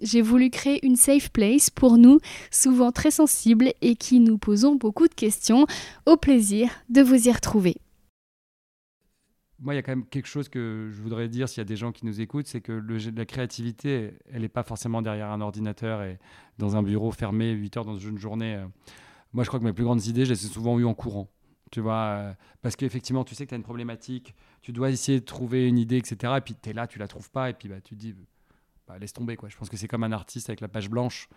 J'ai voulu créer une safe place pour nous, souvent très sensibles et qui nous posons beaucoup de questions. Au plaisir de vous y retrouver. Moi, il y a quand même quelque chose que je voudrais dire s'il y a des gens qui nous écoutent, c'est que la créativité, elle n'est pas forcément derrière un ordinateur et dans un bureau fermé 8 heures dans une journée. Euh. Moi, je crois que mes plus grandes idées, je les ai souvent eues en courant. Tu vois, euh, parce qu'effectivement, tu sais que tu as une problématique, tu dois essayer de trouver une idée, etc. Et puis tu es là, tu la trouves pas, et puis bah, tu te dis, bah, laisse tomber. Quoi. Je pense que c'est comme un artiste avec la page blanche.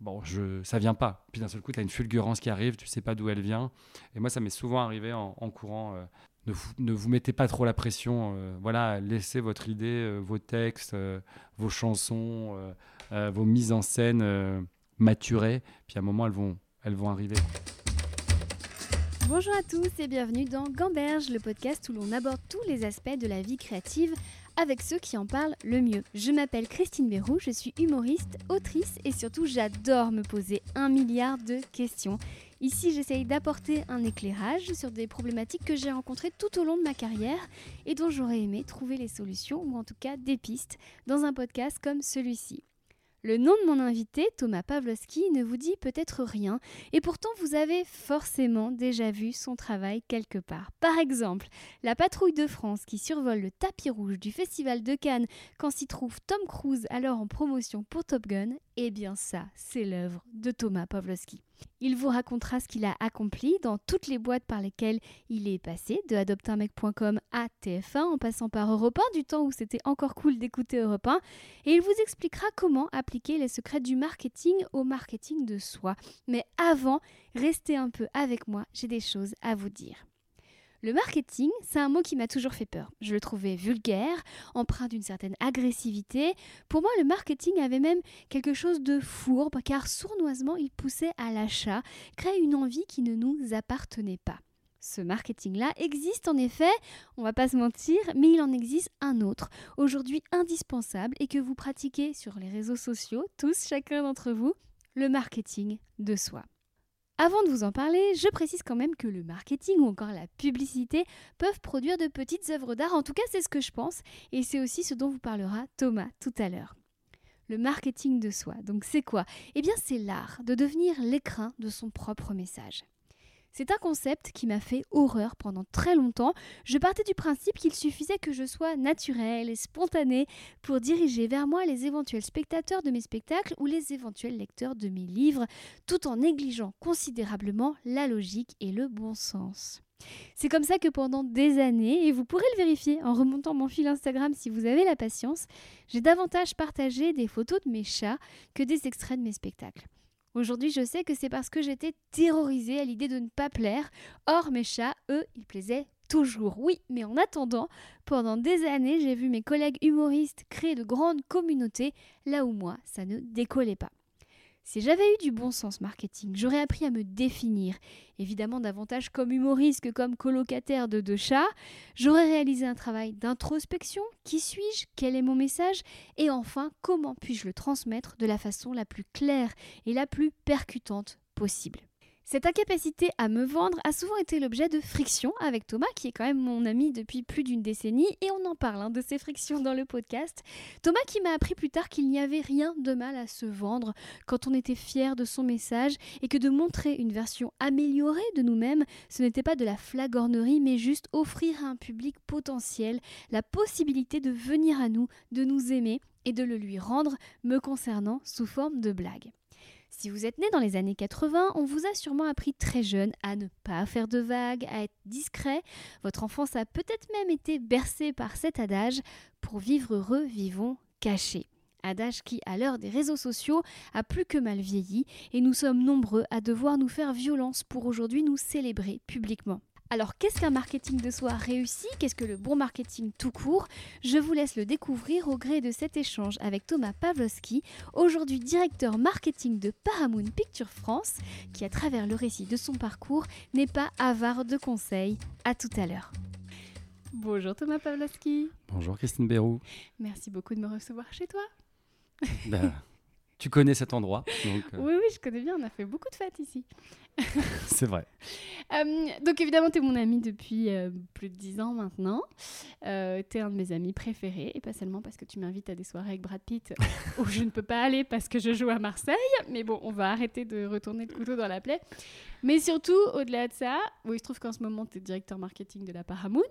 Bon, je, ça vient pas. Puis d'un seul coup, tu as une fulgurance qui arrive, tu sais pas d'où elle vient. Et moi, ça m'est souvent arrivé en, courant. Euh, ne, vous, ne, vous, mettez pas trop la pression. Euh, voilà, laissez votre idée, euh, vos textes, vos chansons, vos mises en scène maturer. Puis à un moment, elles vont, elles vont arriver. Bonjour à tous et bienvenue dans Gamberge, le podcast où l'on aborde tous les aspects de la vie créative avec ceux qui en parlent le mieux. Je m'appelle Christine Bérou, je suis humoriste, autrice et surtout j'adore me poser un milliard de questions. Ici, j'essaye d'apporter un éclairage sur des problématiques que j'ai rencontrées tout au long de ma carrière et dont j'aurais aimé trouver les solutions ou en tout cas des pistes dans un podcast comme celui-ci. Le nom de mon invité, Thomas Pavlovski, ne vous dit peut-être rien, et pourtant vous avez forcément déjà vu son travail quelque part. Par exemple, la patrouille de France qui survole le tapis rouge du Festival de Cannes quand s'y trouve Tom Cruise alors en promotion pour Top Gun, eh bien ça, c'est l'œuvre de Thomas Pavlovski. Il vous racontera ce qu'il a accompli dans toutes les boîtes par lesquelles il est passé, de adoptunmec.com à TF1 en passant par Europe 1, du temps où c'était encore cool d'écouter Europe 1, et il vous expliquera comment appliquer les secrets du marketing au marketing de soi. Mais avant, restez un peu avec moi, j'ai des choses à vous dire. Le marketing, c'est un mot qui m'a toujours fait peur. Je le trouvais vulgaire, empreint d'une certaine agressivité. Pour moi, le marketing avait même quelque chose de fourbe, car sournoisement, il poussait à l'achat, créait une envie qui ne nous appartenait pas. Ce marketing-là existe en effet, on va pas se mentir, mais il en existe un autre, aujourd'hui indispensable et que vous pratiquez sur les réseaux sociaux, tous, chacun d'entre vous, le marketing de soi. Avant de vous en parler, je précise quand même que le marketing ou encore la publicité peuvent produire de petites œuvres d'art. En tout cas, c'est ce que je pense et c'est aussi ce dont vous parlera Thomas tout à l'heure. Le marketing de soi, donc c'est quoi? Eh bien, c'est l'art de devenir l'écrin de son propre message. C'est un concept qui m'a fait horreur pendant très longtemps. Je partais du principe qu'il suffisait que je sois naturelle et spontanée pour diriger vers moi les éventuels spectateurs de mes spectacles ou les éventuels lecteurs de mes livres, tout en négligeant considérablement la logique et le bon sens. C'est comme ça que pendant des années, et vous pourrez le vérifier en remontant mon fil Instagram si vous avez la patience, j'ai davantage partagé des photos de mes chats que des extraits de mes spectacles. Aujourd'hui, je sais que c'est parce que j'étais terrorisée à l'idée de ne pas plaire. Or, mes chats, eux, ils plaisaient toujours. Oui, mais en attendant, pendant des années, j'ai vu mes collègues humoristes créer de grandes communautés là où moi, ça ne décollait pas. Si j'avais eu du bon sens marketing, j'aurais appris à me définir, évidemment davantage comme humoriste que comme colocataire de deux chats. J'aurais réalisé un travail d'introspection. Qui suis-je? Quel est mon message? Et enfin, comment puis-je le transmettre de la façon la plus claire et la plus percutante possible? Cette incapacité à me vendre a souvent été l'objet de frictions avec Thomas, qui est quand même mon ami depuis plus d'une décennie, et on en parle hein, de ces frictions dans le podcast. Thomas qui m'a appris plus tard qu'il n'y avait rien de mal à se vendre quand on était fier de son message et que de montrer une version améliorée de nous-mêmes, ce n'était pas de la flagornerie, mais juste offrir à un public potentiel la possibilité de venir à nous, de nous aimer et de le lui rendre, me concernant sous forme de blague. Si vous êtes né dans les années 80, on vous a sûrement appris très jeune à ne pas faire de vagues, à être discret. Votre enfance a peut-être même été bercée par cet adage pour vivre heureux, vivons cachés. Adage qui, à l'heure des réseaux sociaux, a plus que mal vieilli et nous sommes nombreux à devoir nous faire violence pour aujourd'hui nous célébrer publiquement. Alors qu'est-ce qu'un marketing de soi réussi? Qu'est-ce que le bon marketing tout court? Je vous laisse le découvrir au gré de cet échange avec Thomas Pavlovski, aujourd'hui directeur marketing de Paramount Picture France, qui à travers le récit de son parcours n'est pas avare de conseils. À tout à l'heure. Bonjour Thomas Pavlovski. Bonjour Christine Bérou. Merci beaucoup de me recevoir chez toi. Ben, tu connais cet endroit. Euh. Oui, oui, je connais bien. On a fait beaucoup de fêtes ici. C'est vrai. Euh, donc évidemment, tu es mon ami depuis euh, plus de dix ans maintenant. tu es un de mes amis préférés. Et pas seulement parce que tu m'invites à des soirées avec Brad Pitt où je ne peux pas aller parce que je joue à Marseille. Mais bon, on va arrêter de retourner le couteau dans la plaie. Mais surtout, au-delà de ça, où il se trouve qu'en ce moment, tu es directeur marketing de la Paramount.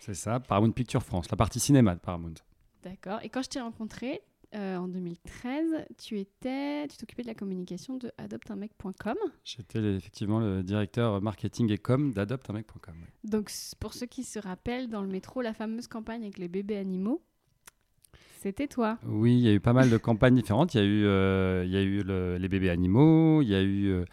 C'est ça, Paramount Picture France, la partie cinéma de Paramount. D'accord. Et quand je t'ai rencontré, euh, en 2013, tu étais, tu t'occupais de la communication de adoptunmec.com. J'étais effectivement le directeur marketing et com d'adoptunmec.com. Donc pour ceux qui se rappellent, dans le métro, la fameuse campagne avec les bébés animaux, c'était toi. Oui, il y a eu pas mal de campagnes différentes. Il y a eu, euh, il y a eu les bébés animaux, il y a eu euh,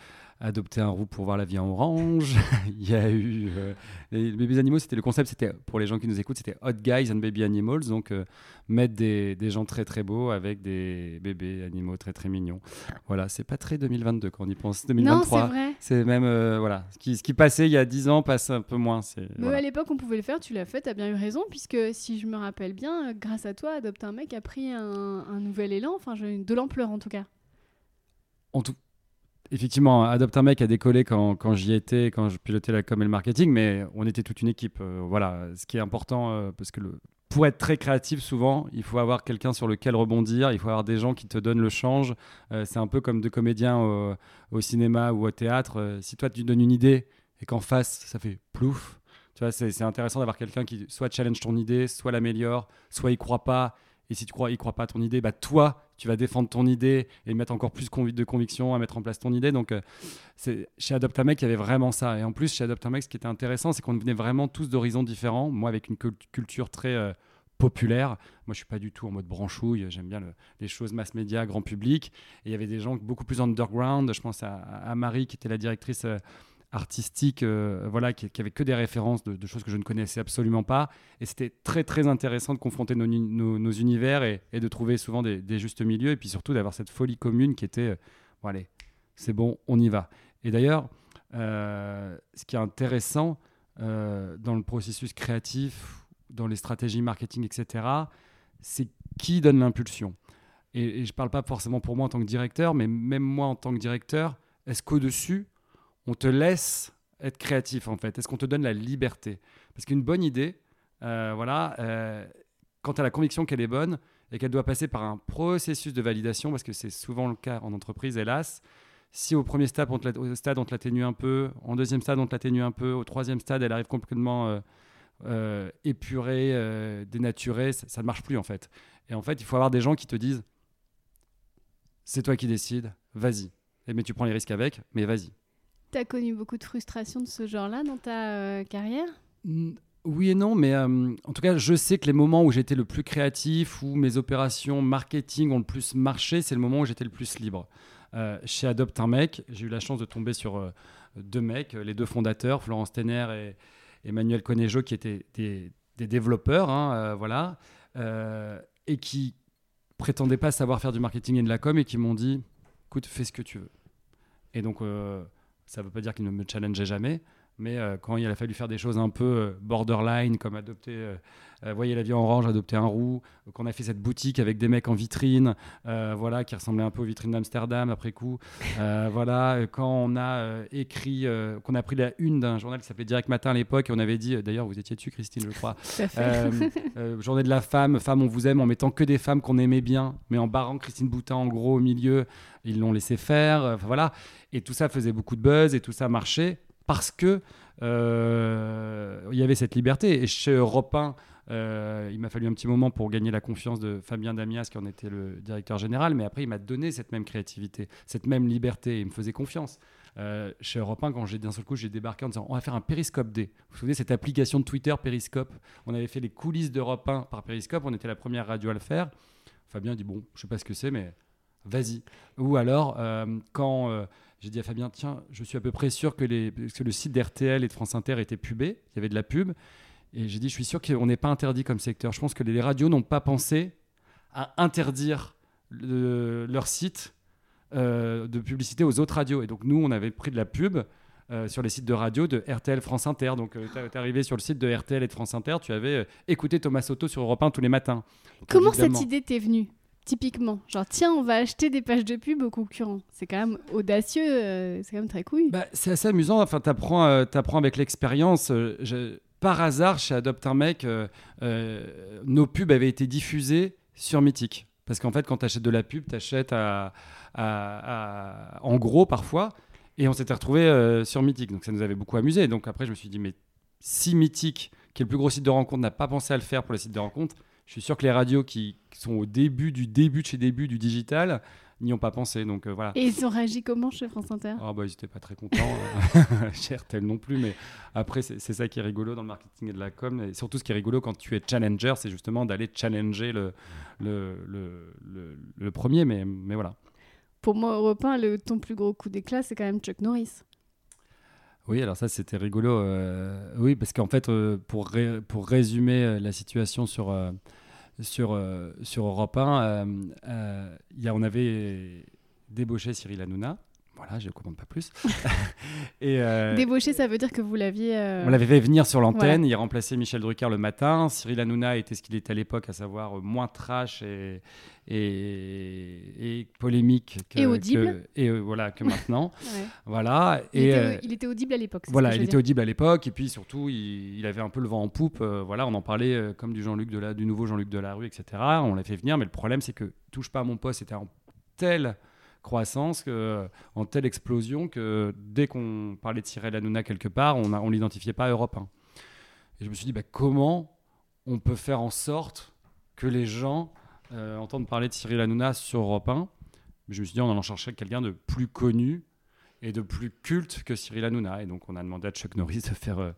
adopter un roux pour voir la vie en orange. il y a eu euh, les bébés animaux, c'était le concept, c'était pour les gens qui nous écoutent, c'était Hot Guys and Baby Animals, donc euh, mettre des, des, gens très très beaux avec des bébés animaux très très mignons. Voilà, c'est pas très 2022 quand on y pense. 2023, non, c'est même euh, voilà, ce qui, ce qui, passait il y a 10 ans passe un peu moins. Mais à l'époque, on pouvait le faire. Tu l'as fait, tu as bien eu raison, puisque si je me rappelle bien, grâce à toi, adopter un mec a pris un, un nouvel élan, enfin de l'ampleur en tout cas. En tout, effectivement, Adopte un mec a décollé quand, j'y étais, quand je pilotais la com et le marketing, mais on était toute une équipe. Euh, voilà, ce qui est important, euh, parce que le, pour être très créatif, souvent, il faut avoir quelqu'un sur lequel rebondir, il faut avoir des gens qui te donnent le change. Euh, c'est un peu comme deux comédiens au, au cinéma ou au théâtre. si toi, tu donnes une idée et qu'en face, ça fait plouf, tu vois, c'est intéressant d'avoir quelqu'un qui soit challenge ton idée, soit l'améliore, soit il croit pas et si tu crois, il croit pas à ton idée, bah toi, tu vas défendre ton idée et mettre encore plus de conviction à mettre en place ton idée. Donc, euh, chez Adopt il y avait vraiment ça. Et en plus, chez Adopt ce qui était intéressant, c'est qu'on venait vraiment tous d'horizons différents. Moi, avec une culture très euh, populaire. Moi, je suis pas du tout en mode branchouille. J'aime bien les choses mass média, grand public. Et il y avait des gens beaucoup plus underground. Je pense à, Marie, qui était la directrice. Euh, artistique, euh, voilà, qui, qui, avait que des références de, choses que je ne connaissais absolument pas. Et c'était très très intéressant de confronter nos, univers et, de trouver souvent des, justes milieux et puis surtout d'avoir cette folie commune qui était, euh, bon allez, c'est bon, on y va. Et d'ailleurs, euh, ce qui est intéressant dans le processus créatif, dans les stratégies marketing, etc., c'est qui donne l'impulsion. Et je ne parle pas forcément pour moi en tant que directeur, mais même moi en tant que directeur, est-ce qu'au-dessus, on te laisse être créatif en fait Est-ce qu'on te donne la liberté? Parce qu'une bonne idée, euh, voilà, euh, quand tu as la conviction qu'elle est bonne et qu'elle doit passer par un processus de validation, parce que c'est souvent le cas en entreprise, hélas, si au premier stade on te l'atténue un peu, en deuxième stade on te l'atténue un peu, au troisième stade elle arrive complètement euh, épurée, dénaturée, ça, ça ne marche plus en fait. Et en fait, il faut avoir des gens qui te disent, c'est toi qui décides, vas-y. Mais tu prends les risques avec, mais vas-y. Tu as connu beaucoup de frustration de ce genre-là dans ta euh, carrière? Oui et non, mais euh, en tout cas, je sais que les moments où j'étais le plus créatif, où mes opérations marketing ont le plus marché, c'est le moment où j'étais le plus libre. Euh, chez Adopte un mec, j'ai eu la chance de tomber sur deux mecs, les deux fondateurs, Florence Tenner et Emmanuel Conejo, qui étaient des, développeurs, hein, voilà, et qui prétendaient pas savoir faire du marketing et de la com, et qui m'ont dit, écoute, fais ce que tu veux. Et donc, ça ne veut pas dire qu'il ne me challengeait jamais, mais euh, quand il a fallu faire des choses un peu euh, borderline, comme adopter, euh, voyez la vie en orange, adopter un roux, qu'on a fait cette boutique avec des mecs en vitrine, voilà, qui ressemblaient un peu aux vitrines d'Amsterdam après coup, voilà, quand on a écrit, qu'on a pris la une d'un journal qui s'appelait Direct Matin à l'époque, et on avait dit, d'ailleurs vous étiez dessus Christine, je crois, journée de la femme, femme on vous aime, en mettant que des femmes qu'on aimait bien, mais en barrant Christine Boutin en gros au milieu, ils l'ont laissé faire, voilà, et tout ça faisait beaucoup de buzz et tout ça marchait parce que euh, il y avait cette liberté. Et chez Europe 1, euh, il m'a fallu un petit moment pour gagner la confiance de Fabien Damias, qui en était le directeur général, mais après, il m'a donné cette même créativité, cette même liberté, il me faisait confiance. Euh, chez Europe 1, quand j'ai d'un seul coup, j'ai débarqué en disant on va faire un Periscope D. Vous vous souvenez, cette application de Twitter Periscope? On avait fait les coulisses d'Europe 1 par Periscope, on était la première radio à le faire. Fabien dit bon, je sais pas ce que c'est, mais vas-y. Ou alors, quand j'ai dit à Fabien, tiens, je suis à peu près sûr que, les, que le site d'RTL et de France Inter était pubé, il y avait de la pub. Et j'ai dit, je suis sûr qu'on n'est pas interdit comme secteur. Je pense que les radios n'ont pas pensé à interdire leur site euh, de publicité aux autres radios. Et donc nous, on avait pris de la pub euh, sur les sites de radio de RTL France Inter. Donc euh, tu es arrivé sur le site de RTL et de France Inter, tu avais écouté Thomas Soto sur Europe 1 tous les matins. Comment cette idée t'est venue? Typiquement, genre tiens, on va acheter des pages de pub aux concurrents. C'est quand même audacieux, c'est quand même très couille. Bah, c'est assez amusant. Enfin, t'apprends, apprends avec l'expérience. par hasard, chez Adopte un mec, nos pubs avaient été diffusées sur Mythique. Parce qu'en fait, quand tu achètes de la pub, tu achètes à, en gros parfois. Et on s'était retrouvé euh, sur Mythique. Donc ça nous avait beaucoup amusé. Donc après, je me suis dit, mais si Mythique, qui est le plus gros site de rencontre, n'a pas pensé à le faire pour le site de rencontre, je suis sûr que les radios qui, sont au début du début de chez début du digital n'y ont pas pensé. Donc euh, voilà. Et ils ont réagi comment chez France Inter? Oh, bah, Ils n'étaient pas très contents, chez RTL non plus. Mais après, c'est ça qui est rigolo dans le marketing et de la com. Et surtout, ce qui est rigolo quand tu es challenger, c'est justement d'aller challenger le, le, le, le, premier. Mais, mais voilà. Pour moi, Europe 1, le, ton plus gros coup d'éclat, c'est quand même Chuck Norris. Oui, alors ça, c'était rigolo. Euh, oui, parce qu'en fait, euh, pour, pour résumer la situation sur sur, euh, sur Europe 1, euh, euh, y a, on avait débauché Cyril Hanouna. Voilà, je ne commande pas plus. et Débauché, ça veut dire que vous l'aviez. On l'avait fait venir sur l'antenne. Il remplaçait Michel Drucker le matin. Cyril Hanouna était ce qu'il était à l'époque, à savoir moins trash et, et, polémique que, et audible et euh, voilà que maintenant voilà il, était, euh, il était audible à l'époque voilà il était audible à l'époque et puis surtout il, avait un peu le vent en poupe euh, voilà on en parlait comme du Jean-Luc de la, du nouveau Jean-Luc Delarue etc on l'a fait venir mais le problème c'est que touche pas à mon poste c'était en telle croissance que, en telle explosion que dès qu'on parlait de Cyril Hanouna quelque part on on l'identifiait pas à Europe 1 et je me suis dit bah, comment on peut faire en sorte que les gens euh, entendre parler de Cyril Hanouna sur Europe 1. Je me suis dit, on allant chercher quelqu'un de plus connu et de plus culte que Cyril Hanouna. Et donc, on a demandé à Chuck Norris de faire, euh,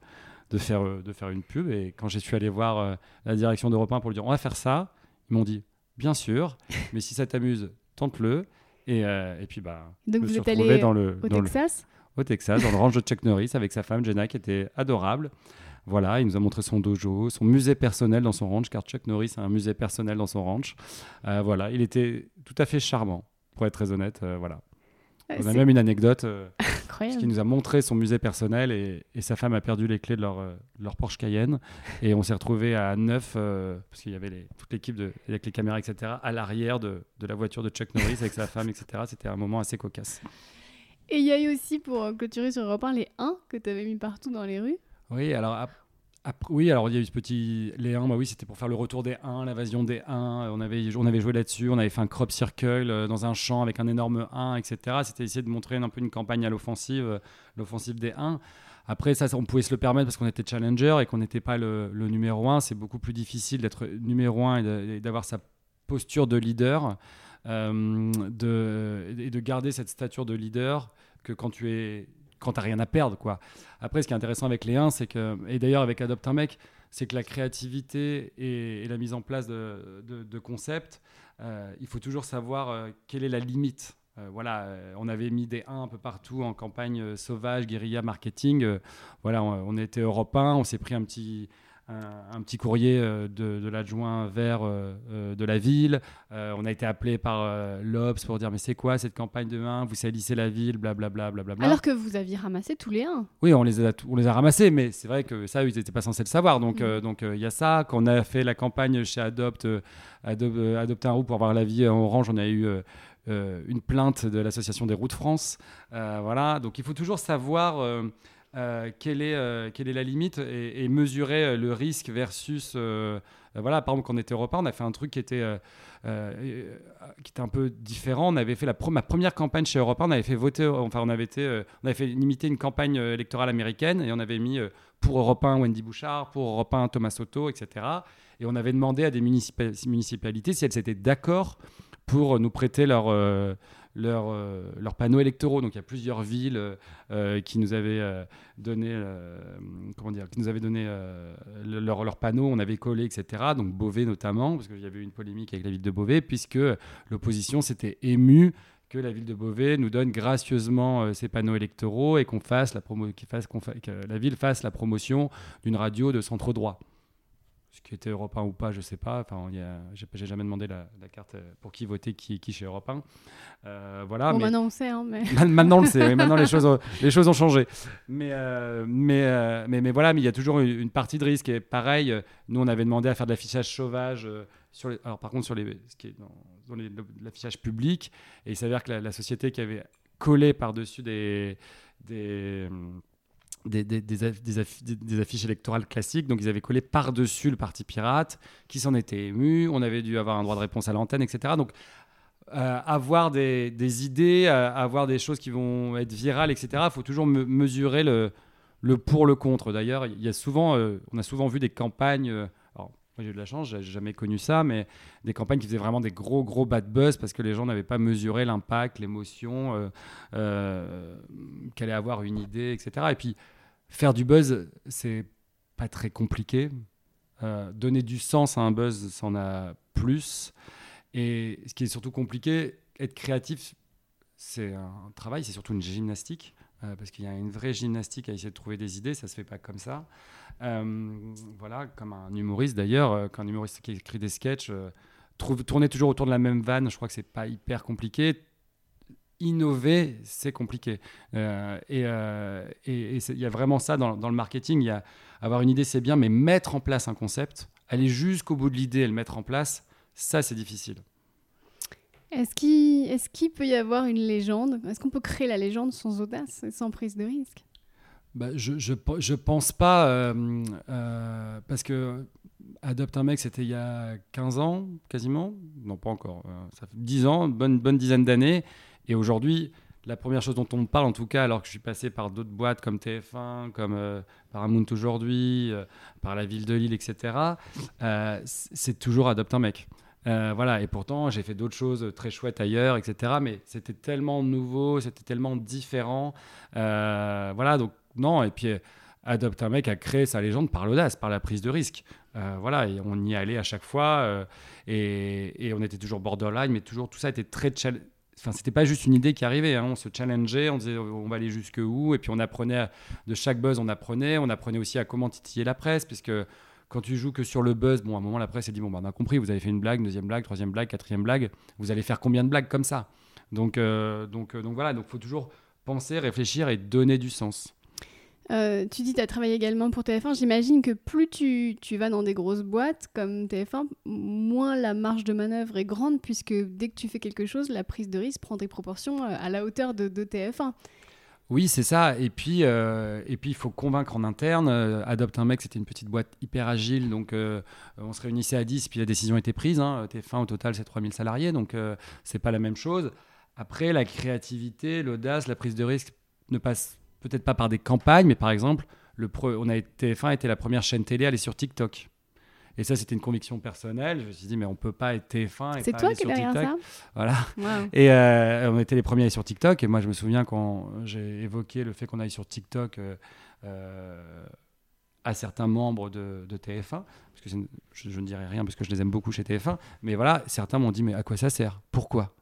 euh, une pub. Et quand j'ai suis allé voir la direction d'Europe 1 pour lui dire, on va faire ça, ils m'ont dit, bien sûr, mais si ça t'amuse, tente-le. Et, et, puis, bah, donc, vous êtes allé dans le, au Texas Au Texas, dans le ranch de Chuck Norris avec sa femme Jenna qui était adorable. Voilà, il nous a montré son dojo, son musée personnel dans son ranch, car Chuck Norris a un musée personnel dans son ranch. Euh, voilà, il était tout à fait charmant, pour être très honnête. Euh, voilà. On a même une anecdote, euh, qu'il nous a montré son musée personnel et, sa femme a perdu les clés de leur, leur Porsche Cayenne. Et on s'est retrouvé à neuf, parce qu'il y avait les, toute l'équipe avec les caméras, etc., à l'arrière de, de, la voiture de Chuck Norris avec sa femme, etc. C'était un moment assez cocasse. Et il y a eu aussi, pour clôturer sur Europe 1, les 1 que tu avais mis partout dans les rues. Oui, alors oui, alors il y a eu ce petit. Les 1, bah oui, c'était pour faire le retour des 1, l'invasion des 1. On avait, on avait joué là-dessus, on avait fait un crop circle euh, dans un champ avec un énorme 1, etc. C'était essayer de montrer un peu une campagne à l'offensive, euh, l'offensive des 1. Après, ça, on pouvait se le permettre parce qu'on était challenger et qu'on n'était pas le, numéro 1. C'est beaucoup plus difficile d'être numéro 1 et d'avoir sa posture de leader euh, de, et de garder cette stature de leader que quand tu es quand tu n'as rien à perdre. Quoi. Après, ce qui est intéressant avec les 1, c'est que, et d'ailleurs avec Adopt un mec, c'est que la créativité et, la mise en place de, de, concepts, euh, il faut toujours savoir euh, quelle est la limite. Euh, voilà, on avait mis des 1 un peu partout en campagne sauvage, guérilla, marketing. voilà, on, on, était européen, on s'est pris un petit, un, petit courrier euh, de, l'adjoint vert euh, euh, de la ville. on a été appelé par l'Obs pour dire mais c'est quoi cette campagne de 1 Vous salissez la ville, blablabla. Bla, bla, bla, Alors que vous aviez ramassé tous les 1. Oui, on les a, on les a ramassés, mais c'est vrai que ça, ils n'étaient pas censés le savoir. Donc il donc, il y a ça. Quand on a fait la campagne chez Adopt, Adopt, un roux pour avoir la vie en orange, on a eu... une plainte de l'association des routes France. voilà, donc il faut toujours savoir euh, quelle, est, euh, quelle est la limite et, mesurer euh, le risque versus. voilà, par exemple, quand on était Europa, on a fait un truc qui était, qui était un peu différent. On avait fait la ma première campagne chez Europa, on avait fait voter, enfin, on avait, été, on avait fait imiter une campagne électorale américaine et on avait mis pour Europe 1 Wendy Bouchard, pour Europe 1 Thomas Soto, etc. Et on avait demandé à des municipalités si elles étaient d'accord pour nous prêter leur, leurs, euh, leurs panneaux électoraux. Donc il y a plusieurs villes euh, euh, qui nous avaient donné, comment dire, qui nous avaient donné leurs leur panneaux, on avait collé, etc. Donc Beauvais notamment, parce qu'il y avait eu une polémique avec la ville de Beauvais, puisque l'opposition s'était émue que la ville de Beauvais nous donne gracieusement ses panneaux électoraux et qu'on fasse la promo, fasse, que la ville fasse la promotion d'une radio de centre droit ce qui était Europe 1 ou pas, je sais pas. Enfin, j'ai jamais demandé la, carte euh, pour qui voter, qui, qui chez Europe 1. Euh, voilà. Bon, maintenant on sait, hein, mais... maintenant on le sait. maintenant les choses, ont, les choses ont changé. Mais, euh, mais, mais, mais, voilà, mais il y a toujours une, partie de risque. Et pareil, nous on avait demandé à faire de l'affichage sauvage sur les, alors par contre sur les, ce qui est dans, l'affichage public. Et il s'avère que la, la, société qui avait collé par dessus des, des des, des, affiches électorales classiques. Donc, ils avaient collé par-dessus le Parti pirate, qui s'en était ému. On avait dû avoir un droit de réponse à l'antenne, etc. Donc, euh, avoir des, idées, euh, avoir des choses qui vont être virales, etc. Il faut toujours mesurer le, le pour, le contre. D'ailleurs, euh, on a souvent vu des campagnes. moi, j'ai eu de la chance, j'ai jamais connu ça, mais des campagnes qui faisaient vraiment des gros, gros bad buzz parce que les gens n'avaient pas mesuré l'impact, l'émotion, qu'allait avoir une idée, etc. Et puis, faire du buzz, c'est pas très compliqué. Euh, donner du sens à un buzz, c'en a plus. Et ce qui est surtout compliqué, être créatif, c'est un travail, c'est surtout une gymnastique. Euh, parce qu'il y a une vraie gymnastique à essayer de trouver des idées, ça se fait pas comme ça. Euh, voilà, comme un humoriste d'ailleurs, quand un humoriste qui écrit des sketchs, tourner toujours autour de la même vanne, je crois que c'est pas hyper compliqué innover, c'est compliqué. Euh, euh, et il y a vraiment ça dans, le marketing. Y a avoir une idée, c'est bien, mais mettre en place un concept, aller jusqu'au bout de l'idée et le mettre en place, ça, c'est difficile. Est-ce qu'il est peut y avoir une légende? Est-ce qu'on peut créer la légende sans audace et sans prise de risque? Bah, je, je, je, pense pas, euh, parce que Adopte un mec, c'était il y a 15 ans, quasiment. Non, pas encore. ça fait 10 ans, bonne, bonne dizaine d'années. Et aujourd'hui, la première chose dont on me parle, en tout cas, alors que je suis passé par d'autres boîtes comme TF1, comme euh, Paramount aujourd'hui, euh, par la ville de Lille, etc., euh, c'est toujours adopte un mec. voilà, et pourtant, j'ai fait d'autres choses très chouettes ailleurs, etc., mais c'était tellement nouveau, c'était tellement différent. voilà, donc non, et puis Adopte un mec a créé sa légende par l'audace, par la prise de risque. voilà, et on y allait à chaque fois, et, et, on était toujours borderline, mais toujours tout ça était très Enfin, c'était pas juste une idée qui arrivait. Hein. On se challengeait, on disait on va aller jusque où, et puis on apprenait de chaque buzz, on apprenait. On apprenait aussi à comment titiller la presse, puisque quand tu joues que sur le buzz, bon, à un moment la presse elle dit bon, bah, on a compris, vous avez fait une blague, deuxième blague, troisième blague, quatrième blague, vous allez faire combien de blagues comme ça? Donc, euh, donc, euh, donc voilà, donc faut toujours penser, réfléchir et donner du sens. Euh, tu dis tu as travaillé également pour TF1. J'imagine que plus tu, tu, vas dans des grosses boîtes comme TF1, moins la marge de manœuvre est grande, puisque dès que tu fais quelque chose, la prise de risque prend des proportions euh, à la hauteur de, TF1. Oui, c'est ça. Et puis, euh, et puis, il faut convaincre en interne. Adopte un mec, c'était une petite boîte hyper agile. Donc, on se réunissait à 10, puis la décision était prise. Hein. TF1, au total, c'est 3000 salariés. Donc, c'est pas la même chose. Après, la créativité, l'audace, la prise de risque ne passe peut-être pas par des campagnes, mais par exemple, le on a été, TF1 était la première chaîne télé à aller sur TikTok. Et ça, c'était une conviction personnelle. Je me suis dit, mais on peut pas être TF1 et C'est toi qui es derrière ça? Voilà. Et euh, on était les premiers à aller sur TikTok. Et moi, je me souviens quand j'ai évoqué le fait qu'on aille sur TikTok euh, euh, à certains membres de, TF1, parce que je, je, ne dirais rien parce que je les aime beaucoup chez TF1, mais voilà, certains m'ont dit, mais à quoi ça sert? Pourquoi?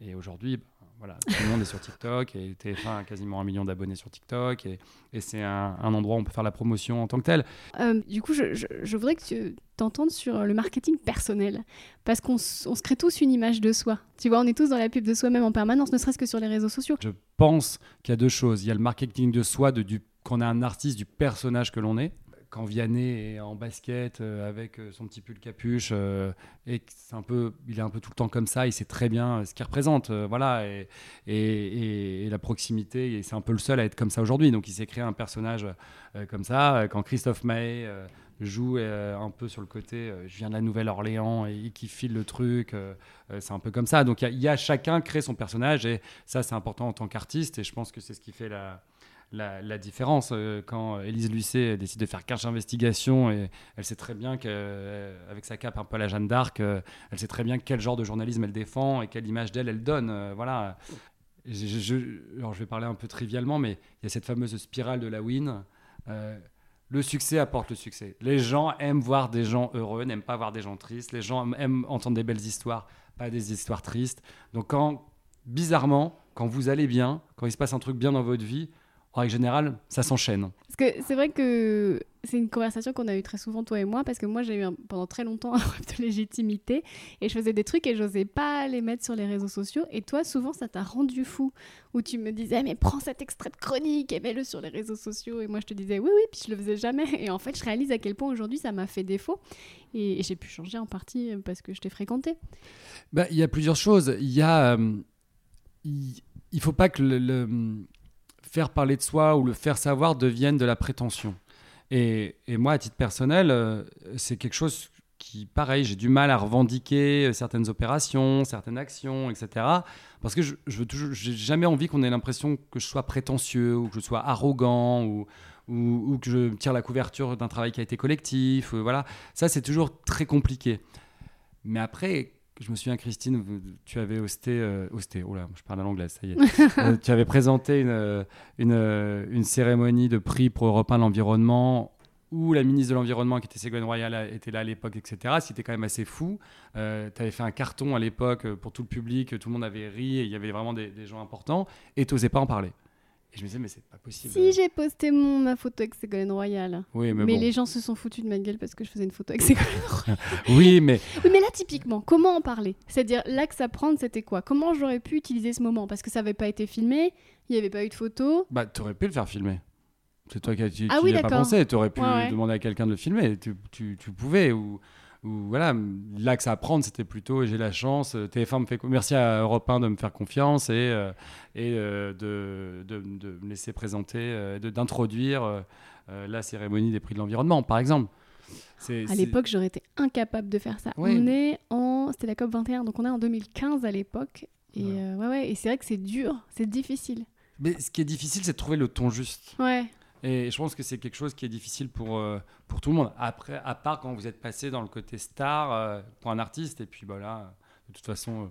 Et aujourd'hui, voilà, tout le monde est sur TikTok et TF1 a quasiment un million d'abonnés sur TikTok et, c'est un, endroit où on peut faire la promotion en tant que tel. Euh, du coup, je, voudrais que tu t'entendes sur le marketing personnel parce qu'on se crée tous une image de soi. Tu vois, on est tous dans la pub de soi-même en permanence, ne serait-ce que sur les réseaux sociaux. Je pense qu'il y a deux choses. Il y a le marketing de soi, de, du, qu'on est un artiste du personnage que l'on est quand Vianney est en basket euh, avec euh, son petit pull capuche euh, et c'est un peu il est un peu tout le temps comme ça il sait très bien ce qu'il représente voilà et, et, la proximité c'est un peu le seul à être comme ça aujourd'hui. Donc il s'est créé un personnage comme ça quand Christophe Maé joue un peu sur le côté je viens de la Nouvelle-Orléans et qui file le truc c'est un peu comme ça. Donc il y, a chacun crée son personnage et ça c'est important en tant qu'artiste et je pense que c'est ce qui fait la la, différence euh, quand Élise Lucet décide de faire cache investigation et elle sait très bien qu'avec euh, sa cape un peu à la Jeanne d'Arc, euh, elle sait très bien quel genre de journalisme elle défend et quelle image d'elle elle donne. voilà. Je, alors je vais parler un peu trivialement, mais il y a cette fameuse spirale de la win. le succès apporte le succès. Les gens aiment voir des gens heureux, n'aiment pas voir des gens tristes. Les gens aiment entendre des belles histoires, pas des histoires tristes. Donc quand bizarrement, quand vous allez bien, quand il se passe un truc bien dans votre vie, en règle générale, ça s'enchaîne. Parce que c'est vrai que c'est une conversation qu'on a eue très souvent, toi et moi, parce que moi, j'ai eu pendant très longtemps un rêve de légitimité et je faisais des trucs et j'osais pas les mettre sur les réseaux sociaux. Et toi, souvent, ça t'a rendu fou, où tu me disais, mais prends cet extrait de chronique et mets-le sur les réseaux sociaux. Et moi, je te disais, oui, oui, puis je le faisais jamais. Et en fait, je réalise à quel point aujourd'hui, ça m'a fait défaut. Et, j'ai pu changer en partie parce que je t'ai fréquenté. Bah, il y a plusieurs choses. Il y a. Euh, il, faut pas que le faire parler de soi ou le faire savoir devienne de la prétention. Et, moi, à titre personnel, euh, c'est quelque chose qui, pareil, j'ai du mal à revendiquer euh, certaines opérations, certaines actions, etc. Parce que je, je j'ai jamais envie qu'on ait l'impression que je sois prétentieux ou que je sois arrogant ou, ou, que je tire la couverture d'un travail qui a été collectif. voilà, ça c'est toujours très compliqué. Mais après, je me souviens, Christine, tu avais hosté, euh, hosté oh là, je parle à l'anglais, ça y est. Euh, tu avais présenté une, euh, une, une, cérémonie de prix pour Europe 1 l'environnement où la ministre de l'Environnement, qui était Ségolène Royal, était là à l'époque, etc. C'était quand même assez fou. tu avais fait un carton à l'époque pour tout le public, tout le monde avait ri, et il y avait vraiment des, des gens importants, et tu n'osais pas en parler. Et je me disais, mais c'est pas possible. Si j'ai posté mon, ma photo avec Ségolène Royal. Oui, mais, mais les gens se sont foutus de ma gueule parce que je faisais une photo avec Ségolène Royal. oui, mais. Oui, mais là, typiquement, comment en parler? C'est-à-dire, là que ça prend, c'était quoi? Comment j'aurais pu utiliser ce moment? Parce que ça n'avait pas été filmé, il n'y avait pas eu de photo. Bah, tu aurais pu le faire filmer. C'est toi qui tu, ah, oui, as pas pensé. Tu aurais pu demander à quelqu'un de le filmer. Tu, tu, tu pouvais. Ou voilà, là que ça prendre, c'était plutôt j'ai la chance. Euh, TF1 me fait merci à Europe 1 de me faire confiance et, euh, et euh, de, de, me laisser présenter, d'introduire la cérémonie des prix de l'environnement, par exemple. À l'époque, j'aurais été incapable de faire ça. On est en, c'était la COP 21, donc on est en 2015 à l'époque. Et ouais, ouais, et c'est vrai que c'est dur, c'est difficile. Mais ce qui est difficile, c'est de trouver le ton juste. Ouais. Et je pense que c'est quelque chose qui est difficile pour, euh, pour tout le monde. Après, à part quand vous êtes passé dans le côté star euh, pour un artiste, et puis voilà. de toute façon. Euh.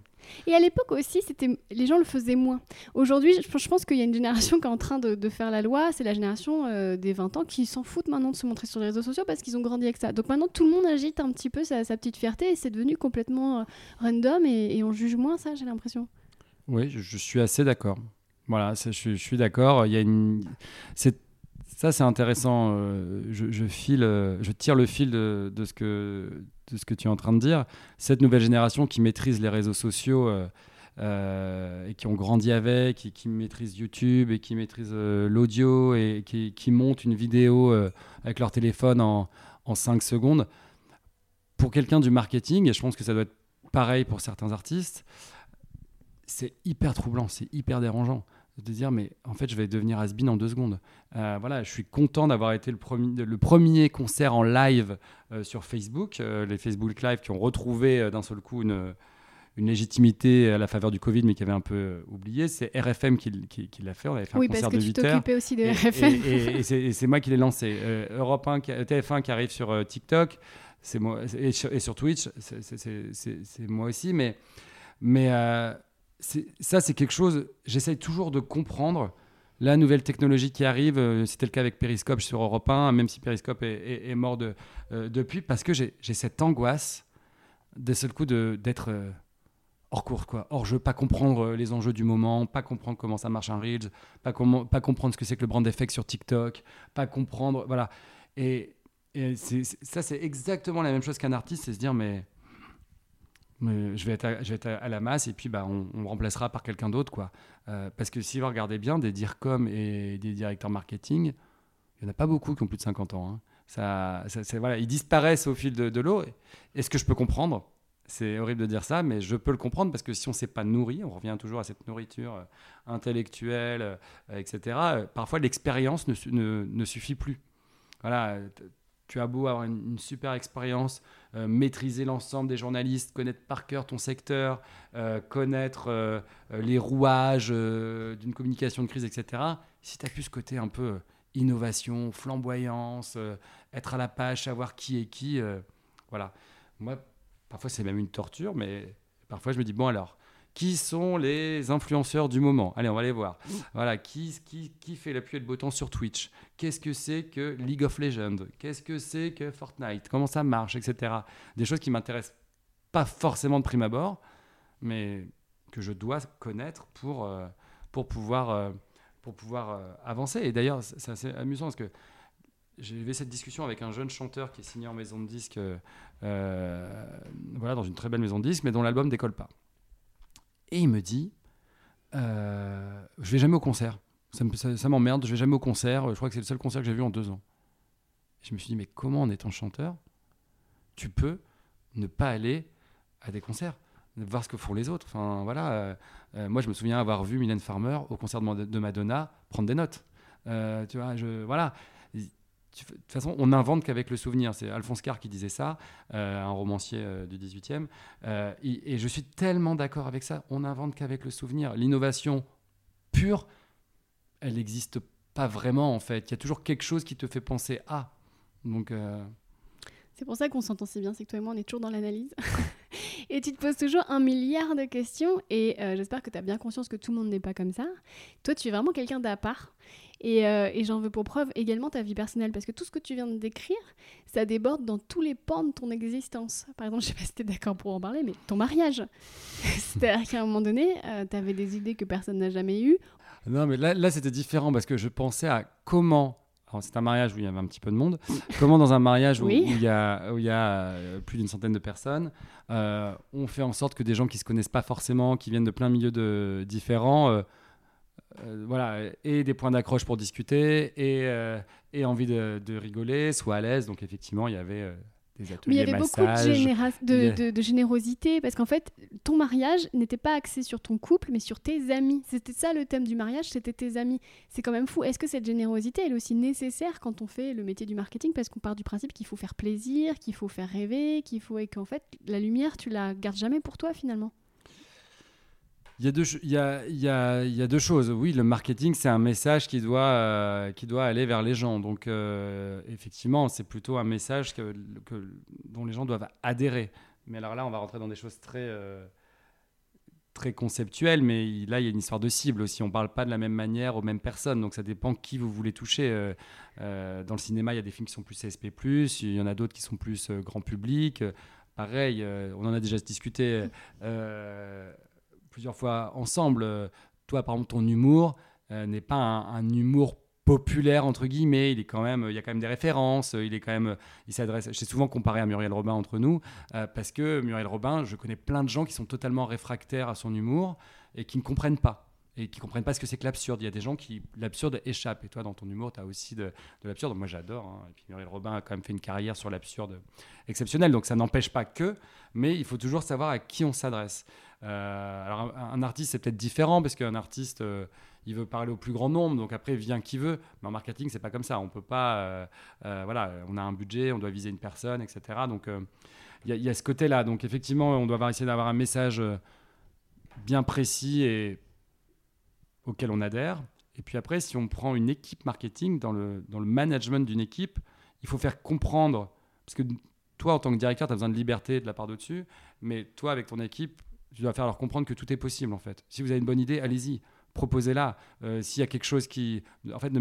Et à l'époque aussi, c'était les gens le faisaient moins. Aujourd'hui, je, pense qu'il y a une génération qui est en train de, de faire la loi. C'est la génération des 20 ans qui s'en foutent maintenant de se montrer sur les réseaux sociaux parce qu'ils ont grandi avec ça. Donc maintenant, tout le monde agite un petit peu sa, sa petite fierté et c'est devenu complètement random et, on juge moins ça, j'ai l'impression. Oui, je, suis assez d'accord. Voilà, je, je, suis d'accord. Il y a une. C'est ça, c'est intéressant. Euh, je, file, euh, je tire le fil de, ce que, de ce que tu es en train de dire. Cette nouvelle génération qui maîtrise les réseaux sociaux euh, et qui ont grandi avec, qui maîtrise YouTube et qui maîtrise l'audio et qui, qui, monte une vidéo avec leur téléphone en, en 5 secondes. Pour quelqu'un du marketing, et je pense que ça doit être pareil pour certains artistes, c'est hyper troublant, c'est hyper dérangeant de dire mais en fait je vais devenir has en deux secondes. Euh, voilà, je suis content d'avoir été le premier, le premier concert en live euh, sur Facebook, euh, les Facebook Live qui ont retrouvé d'un seul coup une, une, légitimité à la faveur du Covid mais qui avait un peu oublié. C'est RFM qui, qui, l'a fait, on avait fait oui, un concert parce que de tu t'occupais aussi de RFM. Et, c'est moi qui l'ai lancé. Europe 1, TF1 qui arrive sur TikTok c'est moi, et sur, et, sur, Twitch, c'est moi aussi, mais... mais ça, c'est quelque chose, j'essaye toujours de comprendre la nouvelle technologie qui arrive. Euh, c'était le cas avec Periscope sur Europe 1, même si Periscope est, mort euh, depuis, parce que j'ai cette angoisse d'un seul coup d'être euh, hors cours, quoi. Hors jeu, pas comprendre les enjeux du moment, pas comprendre comment ça marche un Reels, pas, comprendre ce que c'est que le brand effect sur TikTok, pas comprendre. Voilà. Et ça, c'est exactement la même chose qu'un artiste, c'est se dire, mais je vais être à, la masse et puis bah, on, on remplacera par quelqu'un d'autre. quoi. Euh, parce que si vous regardez bien, des DIRCOM et des directeurs marketing, il n'y en a pas beaucoup qui ont plus de 50 ans. Hein. Ils disparaissent au fil de, l'eau. Est-ce que je peux comprendre C'est horrible de dire ça, mais je peux le comprendre parce que si on ne s'est pas nourri, on revient toujours à cette nourriture euh, intellectuelle, euh, etc. parfois, l'expérience ne, ne, suffit plus. Voilà, tu as beau avoir une, super expérience, euh, maîtriser l'ensemble des journalistes, connaître par cœur ton secteur, euh, connaître euh, les rouages d'une communication de crise, etc. Si tu as plus ce côté un peu innovation, flamboyance, être à la page, savoir qui est qui, voilà. Moi, parfois c'est même une torture, mais parfois je me dis, bon alors, qui sont les influenceurs du moment Allez, on va les voir. Voilà, qui, qui, qui fait l'appui et le botton sur Twitch? Qu'est-ce que c'est que League of Legends? Qu'est-ce que c'est que Fortnite? Comment ça marche Etc. Des choses qui m'intéressent pas forcément de prime abord, mais que je dois connaître pour, pour pouvoir, pour pouvoir avancer. Et d'ailleurs, c'est assez amusant parce que j'ai eu cette discussion avec un jeune chanteur qui est signé en maison de disque, voilà, dans une très belle maison de disque, mais dont l'album décolle pas. Et il me dit, euh, je vais jamais au concert. Ça, m'emmerde, je vais jamais au concert. Je crois que c'est le seul concert que j'ai vu en deux ans. je me suis dit, mais comment en étant chanteur, tu peux ne pas aller à des concerts, voir ce que font les autres. Enfin voilà, euh, euh, moi je me souviens avoir vu Mylène Farmer au concert de Madonna prendre des notes. tu vois, je voilà de toute façon, on n'invente qu'avec le souvenir. C'est Alphonse Carr qui disait ça, euh, un romancier euh, du 18e. Euh, et, je suis tellement d'accord avec ça. On n'invente qu'avec le souvenir. L'innovation pure, elle n'existe pas vraiment en fait. Il y a toujours quelque chose qui te fait penser à. Donc. C'est pour ça qu'on s'entend si bien, c'est que toi et moi, on est toujours dans l'analyse. et tu te poses toujours un milliard de questions. Et j'espère que tu as bien conscience que tout le monde n'est pas comme ça. Toi, tu es vraiment quelqu'un d'à part. Euh, et, j'en veux pour preuve également ta vie personnelle, parce que tout ce que tu viens de décrire, ça déborde dans tous les pans de ton existence. Par exemple, je sais pas si tu es d'accord pour en parler, mais ton mariage. C'est-à-dire qu'à un moment donné, euh, tu avais des idées que personne n'a jamais eues. Non, mais là, là c'était différent, parce que je pensais à comment c'est un mariage où il y avait un petit peu de monde. Comment dans un mariage où, il y a, où il y a euh, plus d'une centaine de personnes, on fait en sorte que des gens qui se connaissent pas forcément, qui viennent de plein milieux de, différents, euh, voilà, et des points d'accroche pour discuter, et, euh, et envie de, rigoler, soit à l'aise. Donc effectivement, il y avait euh, des ateliers Mais il y avait beaucoup de, de, générosité, parce qu'en fait, ton mariage n'était pas axé sur ton couple, mais sur tes amis. C'était ça le thème du mariage, c'était tes amis. C'est quand même fou. Est-ce que cette générosité, elle est aussi nécessaire quand on fait le métier du marketing? Parce qu'on part du principe qu'il faut faire plaisir, qu'il faut faire rêver, qu'il faut... et qu'en fait, la lumière, tu la gardes jamais pour toi finalement. Il y, a deux, choses. Oui, le marketing, c'est un message qui doit, euh, aller vers les gens. Donc, euh, effectivement, c'est plutôt un message dont les gens doivent adhérer. Mais alors là, on va rentrer dans des choses très, euh, très conceptuelles. Mais là, il y a une histoire de cible aussi. On ne parle pas de la même manière aux mêmes personnes. Donc, ça dépend qui vous voulez toucher. dans le cinéma, il y a des films qui sont plus CSP, il y en a d'autres qui sont plus grand public. pareil, on en a déjà discuté plusieurs fois ensemble. Euh, toi, par exemple, ton humour euh, n'est pas un, humour populaire entre guillemets, il est quand même, il y a quand même des références, il est quand même, il s'adresse. J'ai souvent comparé à Muriel Robin entre nous euh, parce que Muriel Robin, je connais plein de gens qui sont totalement réfractaires à son humour et qui ne comprennent pas et qui comprennent pas ce que c'est que l'absurde. Il y a des gens qui l'absurde échappe et toi dans ton humour, tu as aussi de, de l'absurde. Moi j'adore. Hein. Et puis Muriel Robin a quand même fait une carrière sur l'absurde exceptionnelle, donc ça n'empêche pas que, mais il faut toujours savoir à qui on s'adresse. Euh, alors un, artiste c'est peut-être différent parce qu'un artiste euh, il veut parler au plus grand nombre, donc après vient qui veut. Mais en marketing c'est pas comme ça. On peut pas, euh, voilà, on a un budget, on doit viser une personne, etc. Donc il y, a ce côté-là. Donc effectivement, on doit essayer d'avoir un message bien précis et auquel on adhère. Et puis après, si on prend une équipe marketing, dans le, dans le management d'une équipe, il faut faire comprendre, parce que toi, en tant que directeur, tu as besoin de liberté de la part d'au-dessus, mais toi, avec ton équipe, tu dois faire leur comprendre que tout est possible en fait. Si vous avez une bonne idée, allez-y, proposez-la. Euh, s'il y a quelque chose qui, en fait,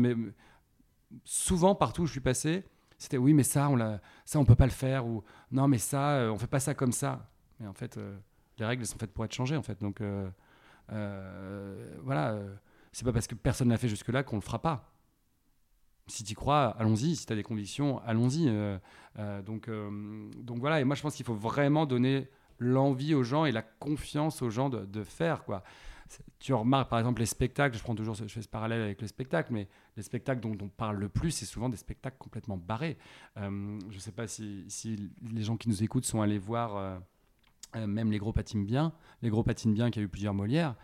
souvent partout où je suis passé, c'était oui, mais ça, on l'a, ça, on peut pas le faire ou non, mais ça, euh, on fait pas ça comme ça. Mais en fait, euh, les règles sont faites pour être changées en fait. Donc voilà, c'est pas parce que personne l'a fait jusque-là qu'on le fera pas. Si tu crois, allons-y. Si tu as des convictions, allons-y. donc, donc voilà, et moi je pense qu'il faut vraiment donner l'envie aux gens et la confiance aux gens de, faire. Quoi. Tu remarques par exemple les spectacles, je prends toujours je fais ce parallèle avec les spectacles, mais les spectacles dont on parle le plus, c'est souvent des spectacles complètement barrés. Euh, je ne sais pas si, si, les gens qui nous écoutent sont allés voir euh, euh, même Les Gros Patines Bien, Les Gros Patines Bien qui a eu plusieurs Molières.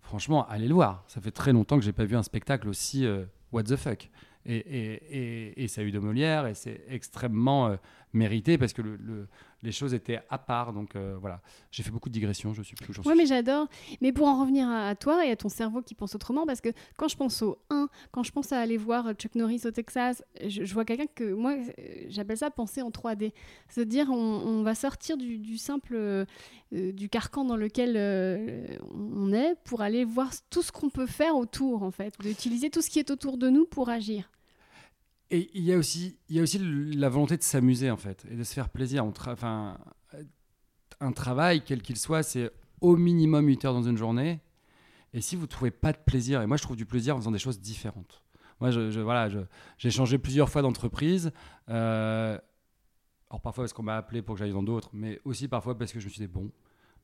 Franchement, allez le voir. Ça fait très longtemps que j'ai pas vu un spectacle aussi what the fuck. Et, et, et, ça a eu de Molière et c'est extrêmement mérité parce que le, les choses étaient à part. Donc euh, voilà, j'ai fait beaucoup de digressions, je suis toujours. Oui, mais j'adore. Mais pour en revenir à, toi et à ton cerveau qui pense autrement, parce que quand je pense au 1, quand je pense à aller voir Chuck Norris au Texas, je, vois quelqu'un que moi, j'appelle ça penser en 3D. C'est-à-dire, on, va sortir du, simple, euh, du carcan dans lequel euh, on est pour aller voir tout ce qu'on peut faire autour, en fait, d'utiliser tout ce qui est autour de nous pour agir. Et il y a aussi, il y a aussi la volonté de s'amuser en fait et de se faire plaisir. enfin, un travail quel qu'il soit, c'est au minimum 8 heures dans une journée. Et si vous ne trouvez pas de plaisir, et moi je trouve du plaisir en faisant des choses différentes. Moi, je, voilà, j'ai changé plusieurs fois d'entreprise. Euh, alors parfois parce qu'on m'a appelé pour que j'aille dans d'autres, mais aussi parfois parce que je me suis dit, bon,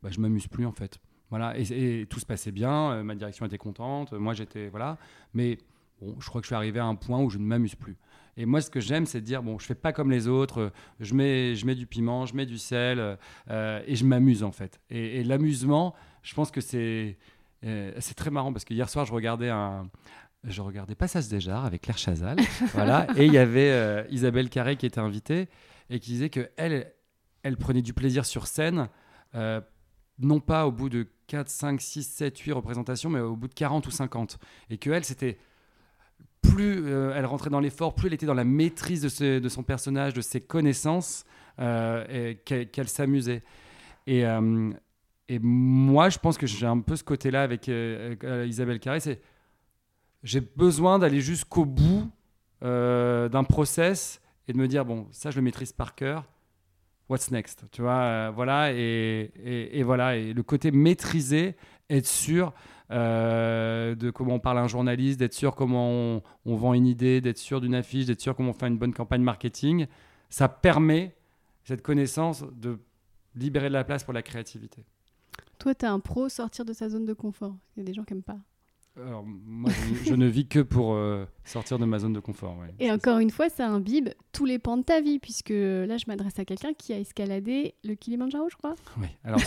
bah, je m'amuse plus en fait. Voilà, et, tout se passait bien, euh, ma direction était contente, moi j'étais, voilà. Mais bon, je crois que je suis arrivé à un point où je ne m'amuse plus. Et moi, ce que j'aime, c'est de dire bon, je fais pas comme les autres. Je mets, je mets du piment, je mets du sel, euh, et je m'amuse en fait. Et, l'amusement, je pense que c'est euh, c'est très marrant parce que hier soir, je regardais un, je regardais Passage des Jars avec Claire Chazal, voilà, et il y avait euh, Isabelle Carré qui était invitée et qui disait que elle, elle prenait du plaisir sur scène, non pas au bout de 4, 5, 6, 7, 8 représentations, mais au bout de 40 ou 50. Et que elle, c'était plus euh, elle rentrait dans l'effort, plus elle était dans la maîtrise de, son personnage, de ses connaissances, euh, qu'elle s'amusait. Et, euh, et, moi, je pense que j'ai un peu ce côté-là avec, Isabelle Carré, c'est j'ai besoin d'aller jusqu'au bout d'un process et de me dire, bon, ça, je le maîtrise par cœur. What's next Tu vois, voilà, et, et, voilà, et le côté maîtrisé, être sûr, euh, de comment on parle à un journaliste, d'être sûr comment on, vend une idée, d'être sûr d'une affiche, d'être sûr comment on fait une bonne campagne marketing. Ça permet, cette connaissance, de libérer de la place pour la créativité. Toi, tu es un pro sortir de sa zone de confort. Il y a des gens qui n'aiment pas. Alors, moi, je, ne vis que pour euh, sortir de ma zone de confort. Et encore une fois, ça imbibe tous les pans de ta vie, puisque là, je m'adresse à quelqu'un qui a escaladé le Kilimanjaro, je crois. Oui, alors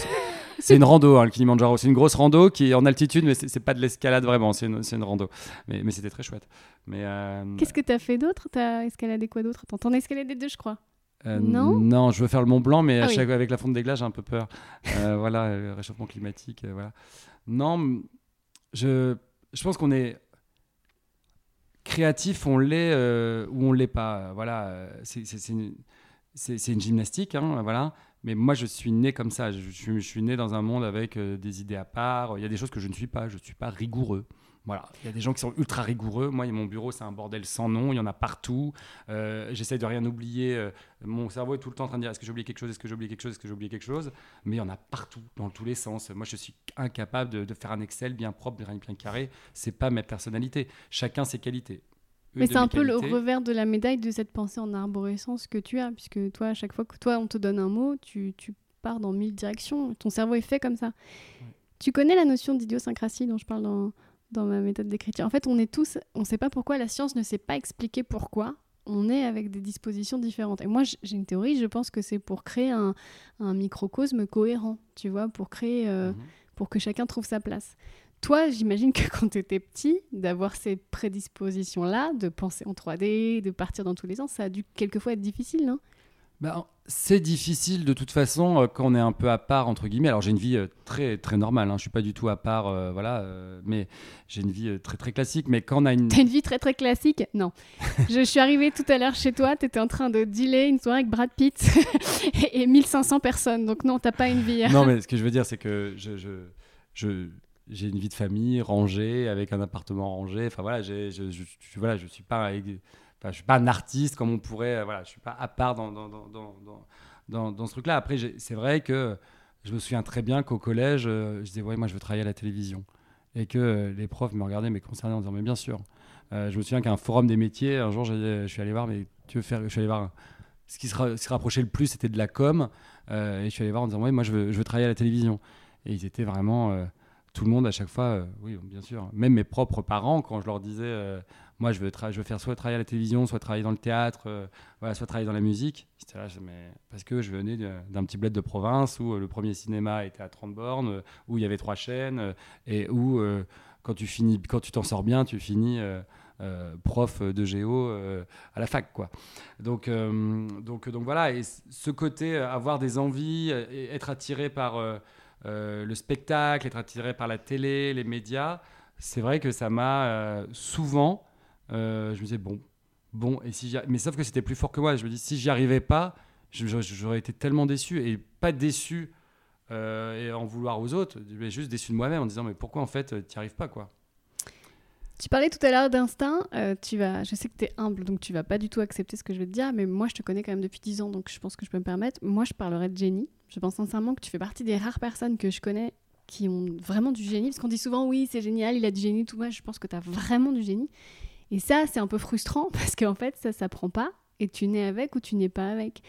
c'est une rando, hein, le Kilimanjaro. C'est une grosse rando qui est en altitude, mais c'est pas de l'escalade vraiment, c'est une, une, rando. Mais, mais c'était très chouette. Mais euh, Qu'est-ce que tu as fait d'autre? Tu as escaladé quoi d'autre? T'en as escaladé deux, je crois. Euh, non? Non, je veux faire le Mont Blanc, mais à ah avec la fonte des glaces, j'ai un peu peur. voilà, réchauffement climatique, voilà. Non, je je pense qu'on est créatif, on l'est euh, ou on l'est pas. Voilà, euh, c'est une, gymnastique, hein, voilà. Mais moi, je suis né comme ça. Je, je, suis né dans un monde avec euh, des idées à part. Il y a des choses que je ne suis pas. Je ne suis pas rigoureux. Voilà, il y a des gens qui sont ultra rigoureux. Moi, mon bureau, c'est un bordel sans nom. Il y en a partout. Euh, J'essaie de rien oublier. Euh, mon cerveau est tout le temps en train de dire est-ce que j'ai oublié quelque chose? Est-ce que j'ai oublié quelque chose? Est-ce que j'ai oublié quelque chose? Mais il y en a partout, dans tous les sens. Moi, je suis incapable de, faire un Excel bien propre, bien, bien carré. C'est pas ma personnalité. Chacun ses qualités. Mais c'est un peu le revers de la médaille de cette pensée en arborescence que tu as, puisque toi, à chaque fois que toi, on te donne un mot, tu, tu pars dans mille directions. Ton cerveau est fait comme ça. Tu connais la notion d'idiosyncrasie dont je parle dans, dans ma méthode d'écriture. En fait, on est tous, on ne sait pas pourquoi, la science ne sait pas expliquer pourquoi on est avec des dispositions différentes. Et moi, j'ai une théorie, je pense que c'est pour créer un, microcosme cohérent, tu vois, pour créer, euh, mhm. pour que chacun trouve sa place. Toi, j'imagine que quand tu étais petit, d'avoir ces prédispositions-là, de penser en 3D, de partir dans tous les sens, ça a dû quelquefois être difficile, non? Ben, c'est difficile de toute façon euh, quand on est un peu à part entre guillemets. Alors j'ai une vie euh, très très normale, hein. je suis pas du tout à part, euh, voilà, mais j'ai une vie très très classique. Mais quand on a une, T'as une vie très très classique? Non. je suis arrivée tout à l'heure chez toi, tu étais en train de dealer une soirée avec Brad Pitt et, 1500 personnes, donc non, t'as pas une vie. non, mais ce que je veux dire, c'est que je, je, je j'ai une vie de famille rangée avec un appartement rangé. Enfin voilà, je, je, voilà, je suis pas je je suis pas un artiste comme on pourrait. Euh, voilà, je suis pas à part dans, dans, dans, dans, ce truc-là. Après, c'est vrai que je me souviens très bien qu'au collège, euh, je disais, ouais, moi, je veux travailler à la télévision. Et que euh, les profs me regardaient, mais concernés en disant, mais bien sûr. je me souviens qu'à un forum des métiers, un jour, je suis allé voir, mais tu veux faire. Je suis allé voir. Ce qui se, se rapprochait le plus, c'était de la com. et je suis allé voir en disant, ouais, moi, je veux, je veux travailler à la télévision. Et ils étaient vraiment tout le monde à chaque fois, oui, bien sûr. Même mes propres parents, quand je leur disais, moi, je veux, faire soit travailler à la télévision, soit travailler dans le théâtre, euh, soit travailler dans la musique. Là, mais... Parce que je venais d'un petit bled de province où euh, le premier cinéma était à 30 bornes, euh, où il y avait trois chaînes, et où, quand tu t'en sors bien, tu finis prof de géo à la fac. Donc, donc, voilà, et ce côté, avoir des envies, être attiré par le spectacle, être attiré par la télé, les médias, c'est vrai que ça m'a souvent je me disais, bon, bon, et si mais sauf que c'était plus fort que moi. Je me dis, si j'y arrivais pas, j'aurais été tellement déçu, et pas déçu euh, et en vouloir aux autres, mais juste déçu de moi-même en disant, mais pourquoi en fait, tu n'y arrives pas, quoi? Tu parlais tout à l'heure d'instinct. Euh, je sais que tu es humble, donc tu vas pas du tout accepter ce que je vais te dire, mais moi, je te connais quand même depuis 10 ans, donc je pense que je peux me permettre. Moi, je parlerai de Jenny. Je pense sincèrement que tu fais partie des rares personnes que je connais qui ont vraiment du génie Parce qu'on dit souvent, oui, c'est génial, il a du génie, tout. Moi, je pense que tu as vraiment du génie. Et ça, c'est un peu frustrant parce qu'en fait, ça s'apprend pas et tu nais avec ou tu n'es pas avec.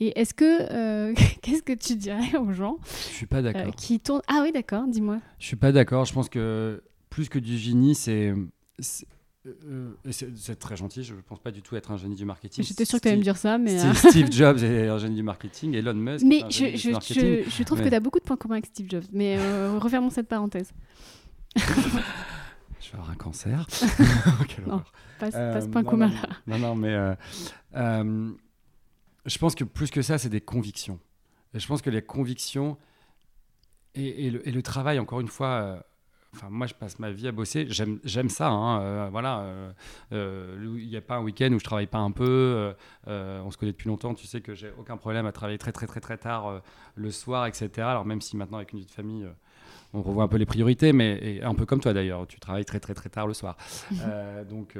Et est-ce que euh, qu'est-ce que tu dirais aux gens Je suis pas d'accord. Euh, qui tournent Ah oui, d'accord. Dis-moi. Je suis pas d'accord. Je pense que plus que du génie, c'est euh, c'est très gentil, je ne pense pas du tout être un génie du marketing. J'étais sûr que tu allais me dire ça, mais. Steve, Jobs est un génie du marketing, Elon Musk. Mais je, je, je, je, trouve que tu as beaucoup de points communs avec Steve Jobs. Mais refermons cette parenthèse. Avoir un cancer. non, pas, ce point commun là. Non, non, mais je pense que plus que ça, c'est des convictions. Et je pense que les convictions et, le, et le, travail, encore une fois, euh, enfin, moi, je passe ma vie à bosser. J'aime ça. Hein, euh, voilà. Euh, il n'y a pas un week-end où je travaille pas un peu. on se connaît depuis longtemps. Tu sais que j'ai aucun problème à travailler très, très, très, très tard le soir, etc. Alors, même si maintenant, avec une vie de famille, on revoit un peu les priorités, mais un peu comme toi d'ailleurs, tu travailles très très très tard le soir. donc,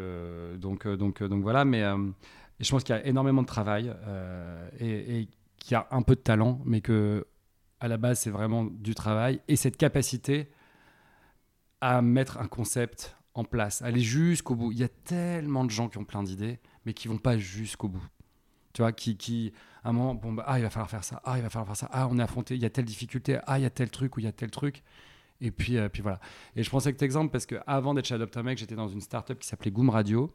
donc, donc, donc voilà, mais et je pense qu'il y a énormément de travail euh, et, qu'il y a un peu de talent, mais que à la base, c'est vraiment du travail et cette capacité à mettre un concept en place, aller jusqu'au bout. Il y a tellement de gens qui ont plein d'idées, mais qui vont pas jusqu'au bout. Tu vois, qui, qui à un moment, bon, bah, ah, il va falloir faire ça, ah, il va falloir faire ça, ah, on est affronté, il y a telle difficulté, ah, il y a tel truc ou il y a tel truc. Et puis, euh, puis voilà. Et je que cet exemple, parce qu'avant d'être chez Adopt j'étais dans une startup qui s'appelait Goom Radio.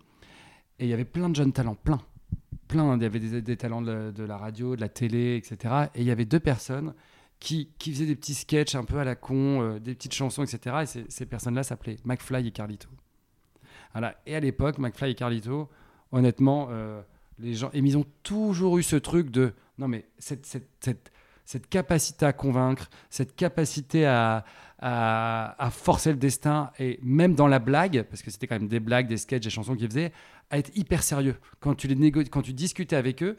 Et il y avait plein de jeunes talents, plein. Plein. Il y avait des, talents de la, radio, de la télé, etc. Et il y avait deux personnes qui, qui faisaient des petits sketchs un peu à la con, euh, des petites chansons, etc. Et ces, personnes-là s'appelaient McFly et Carlito. Voilà. Et à l'époque, McFly et Carlito, honnêtement, euh, les gens, et ils ont toujours eu ce truc de non, mais cette, cette, cette, capacité à convaincre, cette capacité à, à, forcer le destin, et même dans la blague, parce que c'était quand même des blagues, des sketchs, des chansons qu'ils faisaient, à être hyper sérieux. Quand tu, les quand tu discutais avec eux,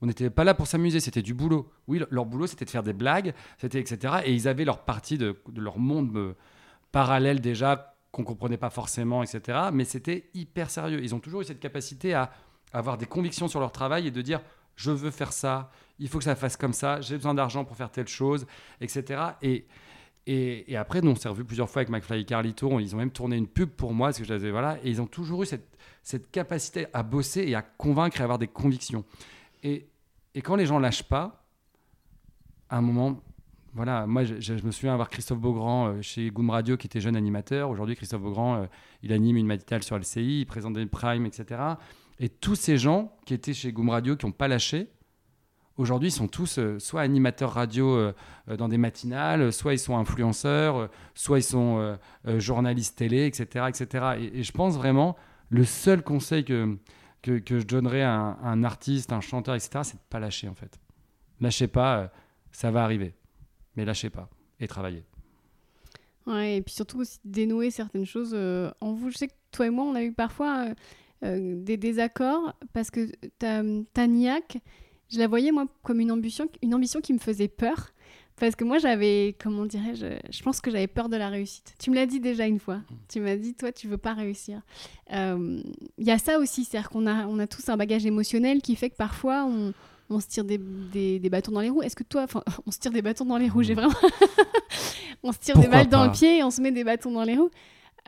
on n'était pas là pour s'amuser, c'était du boulot. Oui, leur boulot, c'était de faire des blagues, c'était etc. Et ils avaient leur partie de, leur monde euh, parallèle déjà qu'on comprenait pas forcément, etc. Mais c'était hyper sérieux. Ils ont toujours eu cette capacité à avoir des convictions sur leur travail et de dire je veux faire ça, il faut que ça fasse comme ça, j'ai besoin d'argent pour faire telle chose, etc. Et et, après, nous, on s'est revu plusieurs fois avec McFly et Carlito. Ils ont même tourné une pub pour moi, parce que je voilà. Et ils ont toujours eu cette, cette capacité à bosser et à convaincre et avoir des convictions. Et, et quand les gens lâchent pas, à un moment, voilà, moi, je, me souviens avoir Christophe Beaugrand euh, chez Goom Radio, qui était jeune animateur. Aujourd'hui, Christophe Beaugrand, euh, il anime une matinale sur LCI, il présente des primes, etc. Et tous ces gens qui étaient chez Goom Radio, qui n'ont pas lâché, Aujourd'hui, sont tous euh, soit animateurs radio euh, euh, dans des matinales, soit ils sont influenceurs, soit ils sont journalistes télé, etc. etc. Et, je pense vraiment, le seul conseil que, que, je donnerais à un, artiste, un chanteur, etc., c'est de ne pas lâcher en fait. Lâchez pas, ça va arriver. Mais lâchez pas et travaillez. Ouais, et puis surtout aussi dénouer certaines choses en vous. Je sais que toi et moi, on a eu parfois des désaccords parce que ta, ta niaque, je la voyais moi comme une ambition, une ambition qui me faisait peur. Parce que moi, j'avais, comment dirais-je, je pense que j'avais peur de la réussite. Tu me l'as dit déjà une fois. Mm. Tu m'as dit, toi, tu veux pas réussir. Il euh, y a ça aussi, c'est-à-dire qu'on a, on a tous un bagage émotionnel qui fait que parfois, on, on se tire des, des, des, bâtons dans les roues. Est-ce que toi, enfin, on se tire des bâtons dans les roues, j'ai mm. vraiment. on se tire des balles dans le pied et on se met des bâtons dans les roues.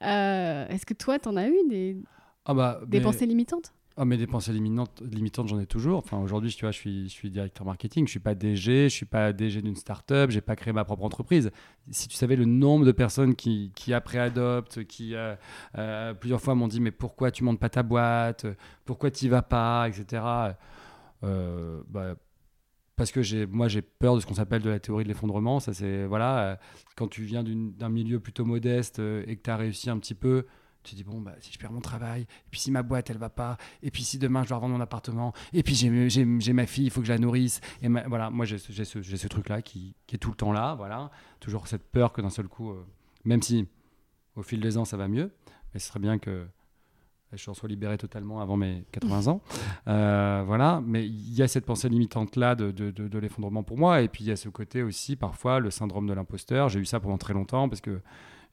Euh, est-ce que toi, tu en as eu des, ah bah, des pensées limitantes? Ah, mais des pensées limitantes, limitantes j'en ai toujours. Enfin, aujourd'hui, tu vois, je suis, je suis directeur marketing, je suis pas DG, je suis pas DG d'une start-up, j'ai pas créé ma propre entreprise. Si tu savais le nombre de personnes qui, qui après adoptent, qui euh, euh, plusieurs fois m'ont dit mais pourquoi tu montes pas ta boîte, pourquoi tu vas pas, etc. Euh, bah, parce que j'ai, moi j'ai peur de ce qu'on s'appelle de la théorie de l'effondrement. Ça c'est voilà, quand tu viens d'un milieu plutôt modeste et que tu as réussi un petit peu, tu dis, bon, bah, si je perds mon travail, et puis si ma boîte, elle va pas, et puis si demain je dois revendre mon appartement, et puis j'ai ma fille, il faut que je la nourrisse. Et voilà, moi j'ai ce, ce truc-là qui, qui, est tout le temps là, voilà. Toujours cette peur que d'un seul coup, euh, même si au fil des ans ça va mieux, mais ce serait bien que je sois libéré totalement avant mes 80 ans. Euh, voilà, mais il y a cette pensée limitante-là de, de, de l'effondrement pour moi, et puis il y a ce côté aussi, parfois, le syndrome de l'imposteur. J'ai eu ça pendant très longtemps parce que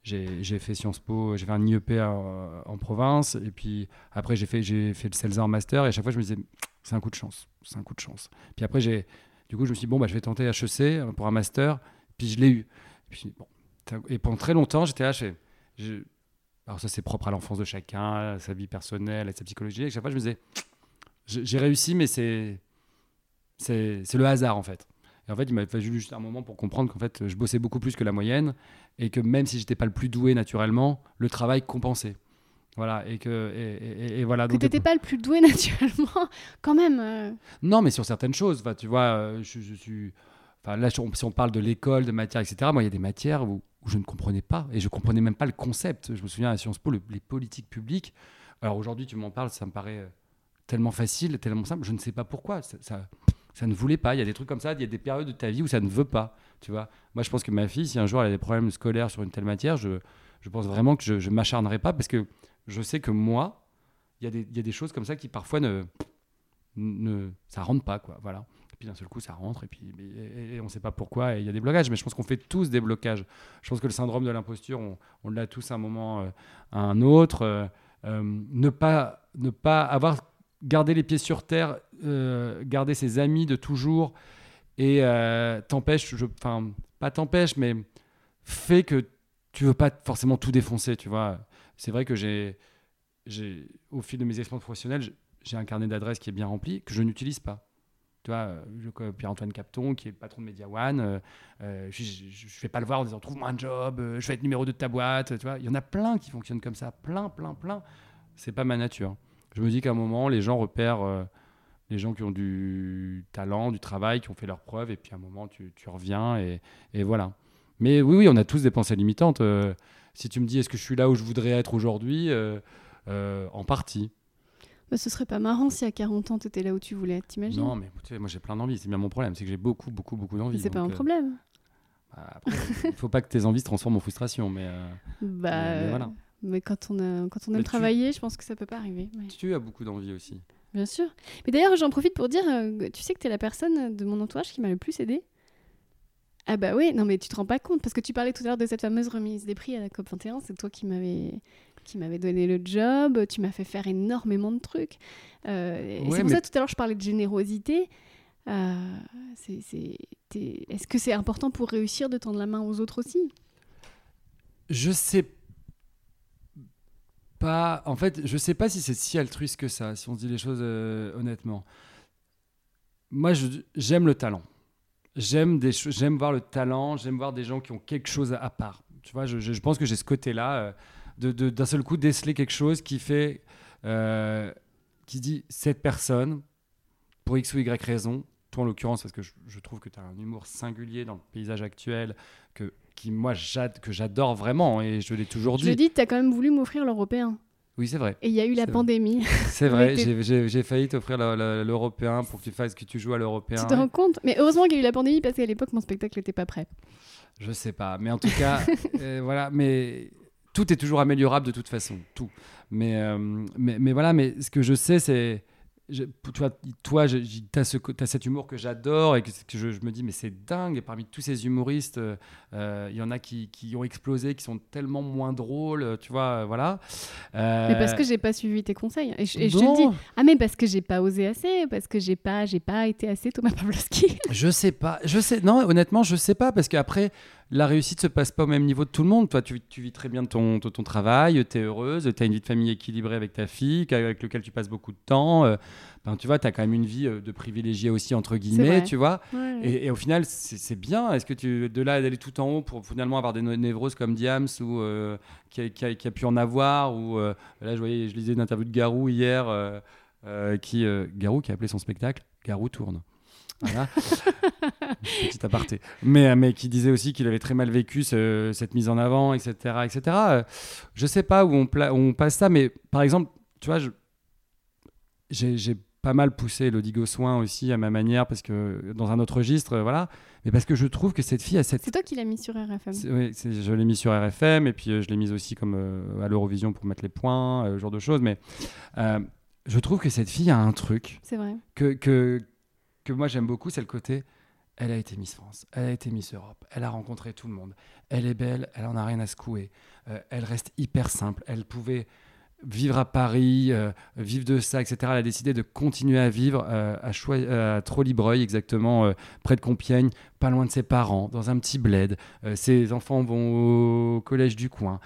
j'ai fait Sciences Po, j'ai fait un IEP en, province, et puis après j'ai fait, fait le CELSA en master, et à chaque fois je me disais, c'est un coup de chance, c'est un coup de chance. Puis après, du coup, je me suis dit, bon, bah, je vais tenter HEC pour un master, puis je l'ai eu. et pendant très longtemps, j'étais là, alors ça c'est propre à l'enfance de chacun, à sa vie personnelle, à sa psychologie. Et chaque fois, je me disais, j'ai réussi, mais c'est le hasard en fait. Et en fait, il m'a fallu juste un moment pour comprendre qu'en fait, je bossais beaucoup plus que la moyenne et que même si j'étais pas le plus doué naturellement, le travail compensait. Voilà, et que et, et- et voilà. Que t'étais pas le plus doué naturellement, quand même. euh. non, mais sur certaines choses, enfin, tu vois, euh, je, je suis. Enfin, là, si on, parle de l'école, de matières, etc., moi, il y a des matières où, où je ne comprenais pas et je comprenais même pas le concept. Je me souviens à Sciences Po, le- les politiques publiques. Alors aujourd'hui, tu m'en parles, ça me paraît euh, tellement facile, tellement simple. Je ne sais pas pourquoi. Ça, ça, ça ne voulait pas. Il y a des trucs comme ça. Il y a des périodes de ta vie où ça ne veut pas. Tu vois. Moi, je pense que ma fille, si un jour elle a des problèmes scolaires sur une telle matière, je, je pense vraiment que je, je m'acharnerai pas parce que je sais que moi, il y, a des- il y a des choses comme ça qui parfois ne, ne ça rentre pas quoi voilà et puis d'un seul coup ça rentre et puis on sait pas pourquoi et il y a des blocages mais je pense qu'on fait tous des blocages je pense que le syndrome de l'imposture on, on l'a tous à un moment euh, à un autre euh, euh, ne pas ne pas avoir gardé les pieds sur terre euh, garder ses amis de toujours et euh, t'empêche enfin pas t'empêche mais fait que tu veux pas forcément tout défoncer tu vois c'est vrai que j'ai au fil de mes expériences professionnelles j'ai- un carnet d'adresses qui est bien rempli, que je n'utilise pas. Tu vois, euh, Pierre-Antoine Capton, qui est patron de Media One, je ne vais pas le voir en disant trouve-moi un job, je vais être numéro 2 de ta boîte. Tu vois, il y en a plein qui fonctionnent comme ça, plein, plein, plein. C'est pas ma nature. Je me dis qu'à un moment, les gens repèrent euh, les gens qui ont du talent, du travail, qui ont fait leurs preuves, et puis à un moment, tu, tu reviens, et, et voilà. Mais oui, oui, on a tous des pensées limitantes. euh, si tu me dis est-ce que je suis là où je voudrais être aujourd'hui, euh, en partie. Bah, ce serait pas marrant si à 40 ans t'étais là où tu voulais être, t'imagines? Non, mais tu sais, moi j'ai plein d'envies. C'est bien mon problème, c'est que j'ai beaucoup, beaucoup, beaucoup d'envies. Mais C'est pas un problème. bah, après, il faut pas que tes envies se transforment en frustration, mais Bah, mais euh, voilà. Mais quand on, a, quand on aime tu- travailler, je pense que ça peut pas arriver. ouais. tu as beaucoup d'envies aussi. Bien sûr. Mais d'ailleurs, j'en profite pour dire, euh, tu sais que tu es la personne de mon entourage qui m'a le plus aidé. Ah bah oui, non mais tu te rends pas compte, parce que tu parlais tout à l'heure de cette fameuse remise des prix à la COP21, c'est toi qui m'avais qui m'avait donné le job, tu m'as fait faire énormément de trucs. Euh, Ouais, c'est pour mais- ça tout à l'heure je parlais de générosité. Euh, Est-ce que c'est important pour réussir de tendre la main aux autres aussi? Je sais pas. En fait, je sais pas si c'est si altruiste que ça, si on se dit les choses euh, honnêtement. Moi, j'aime le talent. J'aime voir le talent. J'aime voir des gens qui ont quelque chose à, part. Tu vois, je, pense que j'ai ce côté-là euh, d'un seul coup déceler quelque chose qui fait euh, qui dit cette personne pour x ou y raison. Toi en l'occurrence, parce que je, je trouve que tu as un humour singulier dans le paysage actuel que qui moi que j'adore vraiment et je l'ai toujours Je dit. le dis, tu as quand même voulu m'offrir l'européen. Oui, c'est vrai. Et il y a eu la pandémie. C'est vrai, j'ai- failli t'offrir le- le- l'européen pour que tu fasses que tu joues à l'européen. tu te rends compte? Mais heureusement qu'il y a eu la pandémie parce qu'à l'époque, mon spectacle n'était pas prêt. Je sais pas, mais en tout cas, euh, voilà, mais tout est toujours améliorable de toute façon, tout. Mais, euh, mais, mais voilà, mais ce que je sais, c'est. Je- toi, toi tu as, ce, t'as cet humour que j'adore et que, que je, je me dis, mais c'est dingue. Et parmi tous ces humoristes, euh, euh, il y en a qui, qui ont explosé, qui sont tellement moins drôles, tu vois, euh, voilà. Mais parce Euh, que j'ai pas suivi tes conseils. Et je, et je te le dis. Ah, mais parce que j'ai pas osé assez, parce que j'ai pas, pas été assez Thomas Pavlovski. Je sais pas. Je sais. Non, honnêtement, je sais pas parce qu'après, la réussite se passe pas au même niveau de tout le monde. Toi, tu, tu vis très bien de ton, ton travail, tu es heureuse, tu as une vie de famille équilibrée avec ta fille, avec lequel tu passes beaucoup de temps. euh, ben, tu vois, tu as quand même une vie euh, de privilégié aussi, entre guillemets, tu vois. Ouais. Et, et au final, c'est bien. Est-ce que tu, de là d'aller tout en haut pour finalement avoir des névroses comme Diams ou euh, qui, a, qui a- qui a pu en avoir ou euh, là, je voyais, je lisais une interview de Garou hier, qui Garou qui a appelé son spectacle Garou tourne. Voilà. Petit aparté. Mais, mais qui disait aussi qu'il avait très mal vécu ce- cette mise en avant, etc. etc. Euh, Je sais pas où on, pla- où on passe ça, mais par exemple, tu vois, j'ai pas mal poussé Elodie Gossuin aussi à ma manière, parce que dans un autre registre, euh, voilà. Mais parce que je trouve que cette fille a cette C'est toi qui l'as mis sur RFM. oui, je l'ai mis sur RFM et puis euh, je l'ai mise aussi comme euh, à l'Eurovision pour mettre les points, euh, ce genre de choses. Mais euh, je trouve que cette fille a un truc C'est vrai. que, que, que moi j'aime beaucoup, c'est le côté elle a été Miss France, elle a été Miss Europe, elle a rencontré tout le monde, elle est belle, elle en a rien à secouer, Euh, elle reste hyper simple, elle pouvait vivre à Paris, euh, vivre de ça, etc. Elle a décidé de continuer à vivre euh, à, euh, à exactement, euh, près de Compiègne, pas loin de ses parents, dans un petit bled. Ses enfants vont au collège du coin.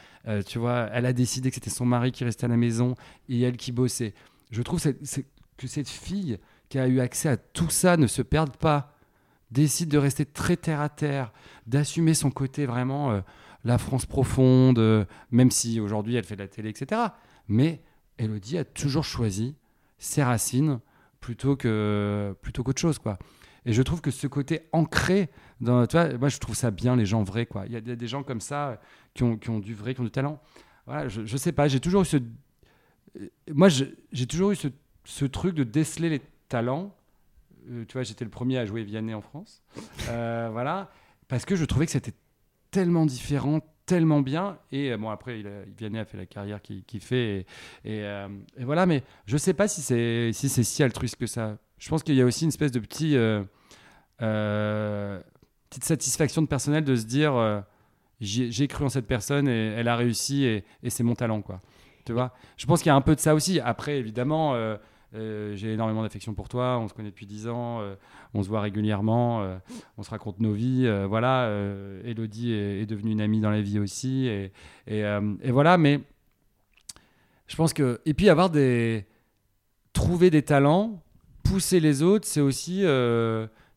Tu vois, elle a décidé que c'était son mari qui restait à la maison et elle qui bossait. Je trouve que cette fille qui a eu accès à tout ça ne se perde pas, décide de rester très terre à terre, d'assumer son côté vraiment euh, la France profonde, euh, même si aujourd'hui elle fait de la télé, etc. Mais Elodie a toujours choisi ses racines plutôt que plutôt qu'autre chose, quoi. Et je trouve que ce côté ancré dans, tu vois, moi je trouve ça bien les gens vrais, quoi. Il y a des gens comme ça euh, qui ont, qui ont du vrai, qui ont du talent. Voilà, je, je sais pas, j'ai toujours eu ce, moi j'ai toujours eu ce, ce truc de déceler les talents. Euh, tu vois, j'étais le premier à jouer Vianney en France, Euh, voilà, parce que je trouvais que c'était tellement différent, tellement bien. Et euh, bon, après, il a- Vianney a fait la carrière qu'il fait. Euh, et voilà, mais je sais pas si c'est si, altruiste que ça. Je pense qu'il y a aussi une espèce de petit, petite satisfaction de personnel de se dire j'ai j'ai cru en cette personne et elle a réussi et, et c'est mon talent, quoi. Tu vois? Je pense qu'il y a un peu de ça aussi. Après, évidemment. Euh, j'ai énormément d'affection pour toi, on se connaît depuis 10 ans, euh, on se voit régulièrement, euh, on se raconte nos vies. voilà, Elodie est, est devenue une amie dans la vie aussi. Et, et, et voilà, mais je pense que. Et puis avoir des. Trouver des talents, pousser les autres, c'est aussi.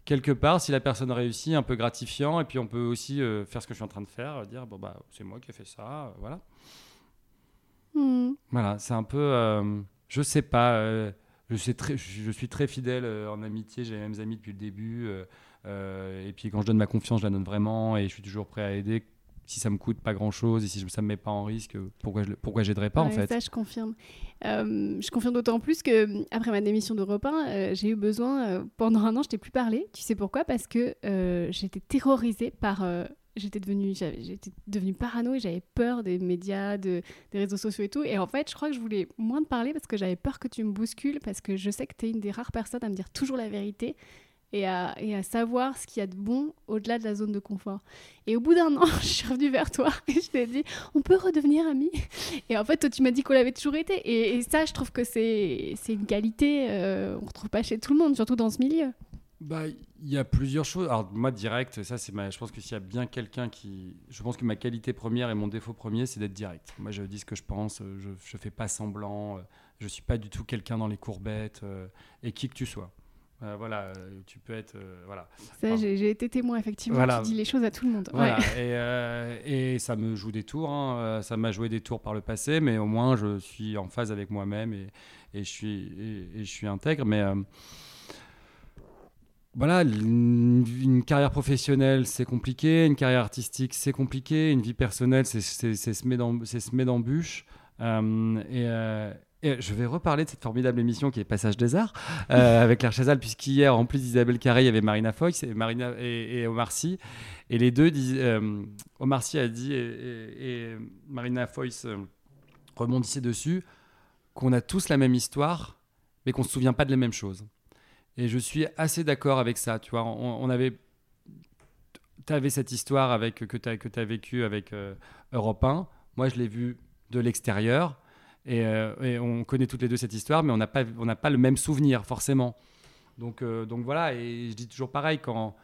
quelque part, si la personne réussit, un peu gratifiant. Et puis on peut aussi faire ce que je suis en train de faire, dire bon, bah, c'est moi qui ai fait ça. voilà. Hmm. Voilà, c'est un peu. je sais pas. Je, sais très, je, je suis très fidèle euh, en amitié. J'ai les mêmes amis depuis le début. euh, euh, et puis quand je donne ma confiance, je la donne vraiment. Et je suis toujours prêt à aider. Si ça me coûte pas grand chose et si ça me met pas en risque, pourquoi je, pourquoi j'aiderais pas en fait? Ça, je confirme. Euh, je confirme d'autant plus que après ma démission d'Europe 1, euh, j'ai eu besoin, pendant un an, je t'ai plus parlé. Tu sais pourquoi? Parce que j'étais terrorisée par. J'étais devenue, j'étais devenue parano et j'avais peur des médias, de, des réseaux sociaux et tout. Et en fait, je crois que je voulais moins te parler parce que j'avais peur que tu me bouscules, parce que je sais que tu es une des rares personnes à me dire toujours la vérité et à, et à savoir ce qu'il y a de bon au-delà de la zone de confort. Et au bout d'un an, je suis revenue vers toi et je t'ai dit, on peut redevenir amis et en fait, toi, tu m'as dit qu'on l'avait toujours été. Et, ça, je trouve que c'est une qualité euh, on retrouve pas chez tout le monde, surtout dans ce milieu. Bah, il y a plusieurs choses. Alors moi direct, ça c'est ma. Je pense que s'il y a bien quelqu'un qui, je pense que ma qualité première et mon défaut premier, c'est d'être direct. Moi, je dis ce que je pense. euh, Je, je fais pas semblant. euh, Je suis pas du tout quelqu'un dans les courbettes. euh, Et qui que tu sois. Euh, voilà, tu peux être. euh, voilà. Ça, j'ai été témoin, effectivement. Voilà. Tu dis les choses à tout le monde. Voilà. Ouais. Et, euh, et ça me joue des tours. hein. Ça m'a joué des tours par le passé, mais au moins je suis en phase avec moi-même et, et je suis et, et je suis intègre. Mais voilà, une, une carrière professionnelle c'est compliqué, une carrière artistique c'est compliqué, une vie personnelle c'est c'est- c'est semer d'em- c'est semer d'embûches. Euh, et, euh, et je vais reparler de cette formidable émission qui est Passage des Arts euh, avec Claire Chazal, puisqu'hier, en plus d'Isabelle Carré, il y avait Marina Foïs et, Marina, et, et Omar Sy. Et les deux disent. euh, Omar Sy a dit, et, Marina Foïs euh, rebondissait dessus, qu'on a tous la même histoire, mais qu'on ne se souvient pas de les mêmes choses. Et je suis assez d'accord avec ça. Tu vois, on, avait. Tu avais cette histoire avec, que tu as, as vécue avec euh, Europe 1. Moi, je l'ai vue de l'extérieur. Et, euh, et on connaît toutes les deux cette histoire, mais on n'a pas, pas le même souvenir, forcément. Donc, euh, donc voilà, et je dis toujours pareil, quand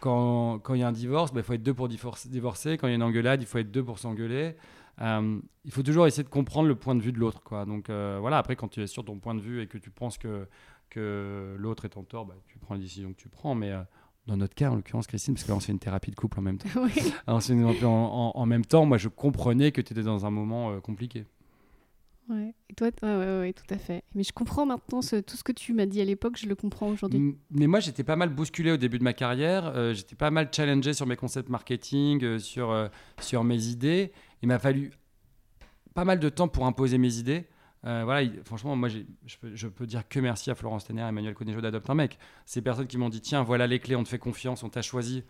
quand quand il y a un divorce, bah, il faut être deux pour divorce- divorcer. Quand il y a une engueulade, il faut être deux pour s'engueuler. Euh, il faut toujours essayer de comprendre le point de vue de l'autre. Donc voilà, après, quand tu es sur ton point de vue et que tu penses que, que l'autre est en tort, bah, tu prends la décision que tu prends. Mais euh, dans notre cas, en l'occurrence, Christine, parce que là, on fait une thérapie de couple en même temps. Oui. Alors, une- en, en- en même temps, moi, je comprenais que tu étais dans un moment euh, compliqué. Ouais. Et toi, ouais, ouais, ouais, tout à fait. Mais je comprends maintenant ce- tout ce que tu m'as dit à l'époque, je le comprends aujourd'hui. Mais moi, j'étais pas mal bousculé au début de ma carrière. euh, j'étais pas mal challengé sur mes concepts marketing, euh, sur, euh, sur mes idées. Il m'a fallu pas mal de temps pour imposer mes idées. Euh, voilà, il- franchement, moi, je peux, je peux dire que merci à Florence Tener et Emmanuel Conejo d'Adopte un mec. Ces personnes qui m'ont dit tiens, voilà les clés, on te fait confiance, on t'a choisi.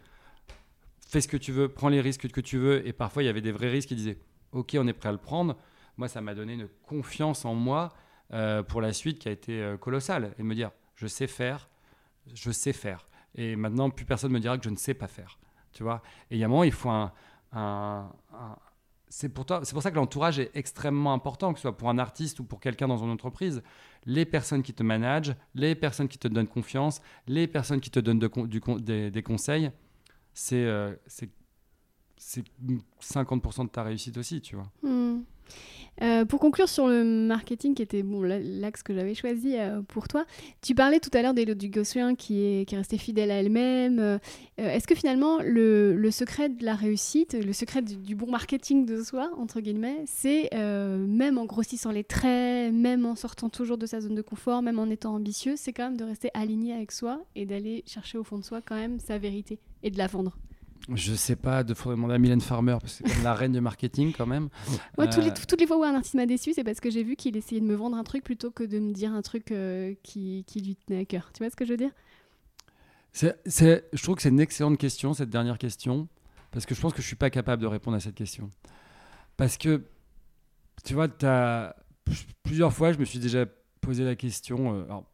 Fais ce que tu veux, prends les risques que tu veux. Et parfois, il y avait des vrais risques qui disaient ok, on est prêt à le prendre. Moi, ça m'a donné une confiance en moi euh, pour la suite qui a été euh, colossale. Et me dire je sais faire, je sais faire. Et maintenant, plus personne me dira que je ne sais pas faire. Tu vois? Et il y a un moment, il faut un- c'est pour, pour ça que l'entourage est extrêmement important, que ce soit pour un artiste ou pour quelqu'un dans une entreprise. Les personnes qui te managent, les personnes qui te donnent confiance, les personnes qui te donnent des, conseils, c'est euh, c'est- c'est 50% de ta réussite aussi, tu vois. Hmm. Euh, pour conclure sur le marketing, qui était bon, la- l'axe que j'avais choisi euh, pour toi, tu parlais tout à l'heure d'Elodie Gossuin qui est, qui est restée fidèle à elle-même. Euh, Est-ce que finalement, le, secret de la réussite, le secret du, du bon marketing de soi, entre guillemets, c'est même en grossissant les traits, même en sortant toujours de sa zone de confort, même en étant ambitieux, c'est quand même de rester aligné avec soi et d'aller chercher au fond de soi quand même sa vérité et de la vendre. Je sais pas, il faudrait demander à Mylène Farmer, parce que c'est la reine du marketing quand même. Moi, tous les- Euh, toutes les fois où un artiste m'a déçu, c'est parce que j'ai vu qu'il essayait de me vendre un truc plutôt que de me dire un truc euh, qui, qui lui tenait à cœur. Tu vois ce que je veux dire? Je trouve que c'est une excellente question, cette dernière question, parce que je pense que je suis pas capable de répondre à cette question. Parce que, tu vois, as, plusieurs fois, je me suis déjà posé la question. euh, alors,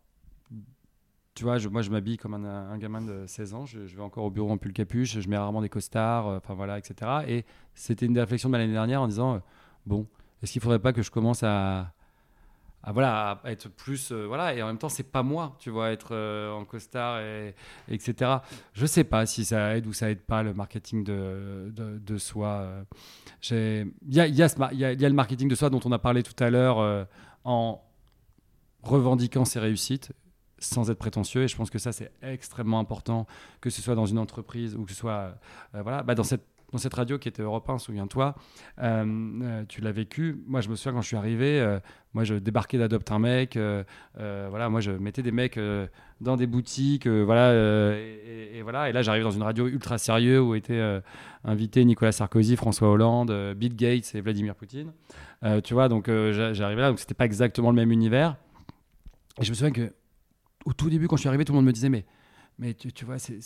tu vois, je- moi, je m'habille comme un, gamin de 16 ans. Je, vais encore au bureau en pull capuche. Je mets rarement des costards, euh, enfin voilà, etc. Et c'était une des réflexions de l'année dernière en disant, euh, bon, est-ce qu'il faudrait pas que je commence à, voilà, être plus, euh, voilà, et en même temps, c'est pas moi, tu vois, être en costard et, etc. Je sais pas si ça aide ou ça aide pas le marketing de, de, soi. Il y a, y, y a- le marketing de soi dont on a parlé tout à l'heure en revendiquant ses réussites sans être prétentieux et je pense que ça c'est extrêmement important que ce soit dans une entreprise ou que ce soit euh, voilà bah, dans cette dans cette radio qui était Europe 1, souviens-toi, euh, euh, tu l'as vécu. Moi, je me souviens quand je suis arrivé, moi, je débarquais d'Adopte un mec. voilà, moi, je mettais des mecs dans des boutiques, voilà, et, voilà. Et là, j'arrive dans une radio ultra sérieux où étaient invités Nicolas Sarkozy, François Hollande, Bill Gates et Vladimir Poutine. Tu vois, donc j'a- j'arrivais là, donc c'était pas exactement le même univers. Et je me souviens que au tout début, quand je suis arrivé, tout le monde me disait mais mais tu, tu vois, c'est,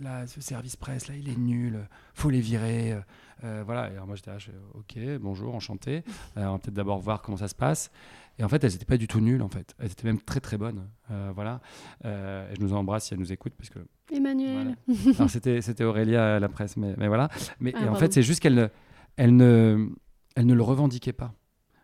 là, ce service presse, là, il est nul, faut les virer. euh, euh, voilà. Et alors moi, j'étais là, je fais, ok, bonjour, enchanté. Euh, on va peut-être d'abord voir comment ça se passe. Et en fait, elles n'étaient pas du tout nulles, en fait. Elles étaient même très, très bonnes. Euh, voilà. Et je nous embrasse si elles nous écoutent, parce que Emmanuel. alors c'était c'était Aurélia à la presse, mais, mais voilà. Mais Ah, et en fait, c'est juste qu'elle ne, elle ne, elle ne le revendiquait pas.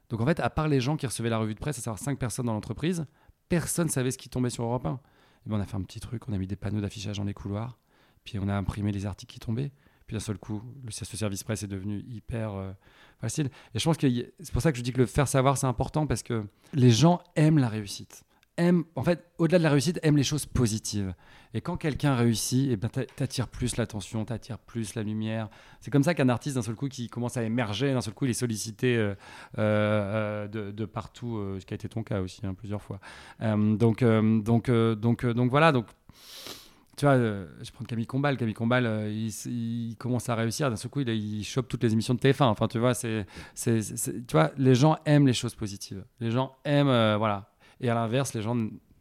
Donc en fait, à part les gens qui recevaient la revue de presse, à savoir cinq personnes dans l'entreprise, personne ne savait ce qui tombait sur Europe 1. Et ben, on a fait un petit truc, on a mis des panneaux d'affichage dans les couloirs, puis on a imprimé les articles qui tombaient. Puis d'un seul coup, le ce service presse est devenu hyper euh, facile. Et je pense que c'est pour ça que je dis que le faire savoir, c'est important, parce que les gens aiment la réussite. Aiment, en fait, au-delà de la réussite, aiment les choses positives. Et quand quelqu'un réussit, eh ben, t'a- t'attires plus l'attention, t'attires plus la lumière. C'est comme ça qu'un artiste, d'un seul coup, qui commence à émerger, d'un seul coup, il est sollicité euh, euh, de, de partout, euh, ce qui a été ton cas aussi, hein, plusieurs fois. Donc, donc, donc, donc voilà. Donc, tu vois, je prendre Camille Combal. Camille Combal, il, commence à réussir. D'un seul coup, il, il chope toutes les émissions de TF1. Enfin, tu vois, c'est, tu vois, les gens aiment les choses positives. Les gens aiment, voilà. Et à l'inverse, les gens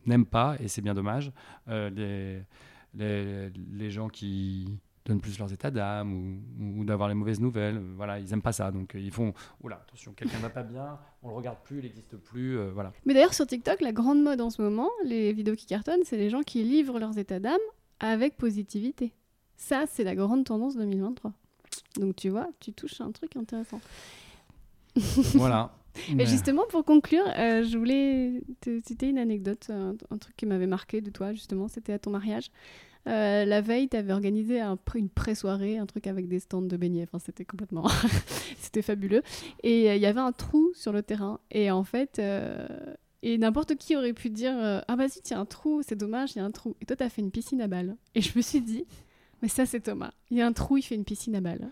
n'aiment pas, et c'est bien dommage, euh, les, les, les gens qui donnent plus leurs états d'âme ou, ou d'avoir les mauvaises nouvelles. euh, Voilà, ils aiment pas ça. Donc, euh, ils font, oula, attention, quelqu'un va pas bien, on le regarde plus, il n'existe plus. euh, voilà. Mais d'ailleurs, sur TikTok, la grande mode en ce moment, les vidéos qui cartonnent, c'est les gens qui livrent leurs états d'âme avec positivité. Ça, c'est la grande tendance 2023. Donc tu vois, tu touches à un truc intéressant. voilà. Et Mais- justement, pour conclure, euh, je voulais te citer une anecdote, un, un truc qui m'avait marqué de toi, justement, c'était à ton mariage. Euh, la veille, tu avais organisé un une pré-soirée, un truc avec des stands de beignets. Enfin, c'était complètement... c'était fabuleux. Et euh, il y avait un trou sur le terrain. Et en fait... Et n'importe qui aurait pu dire Ah, vas-y, il y a un trou, c'est dommage, il y a un trou. Et toi, tu as fait une piscine à balles. Et je me suis dit Mais ça, c'est Thomas. Il y a un trou, il fait une piscine à balles.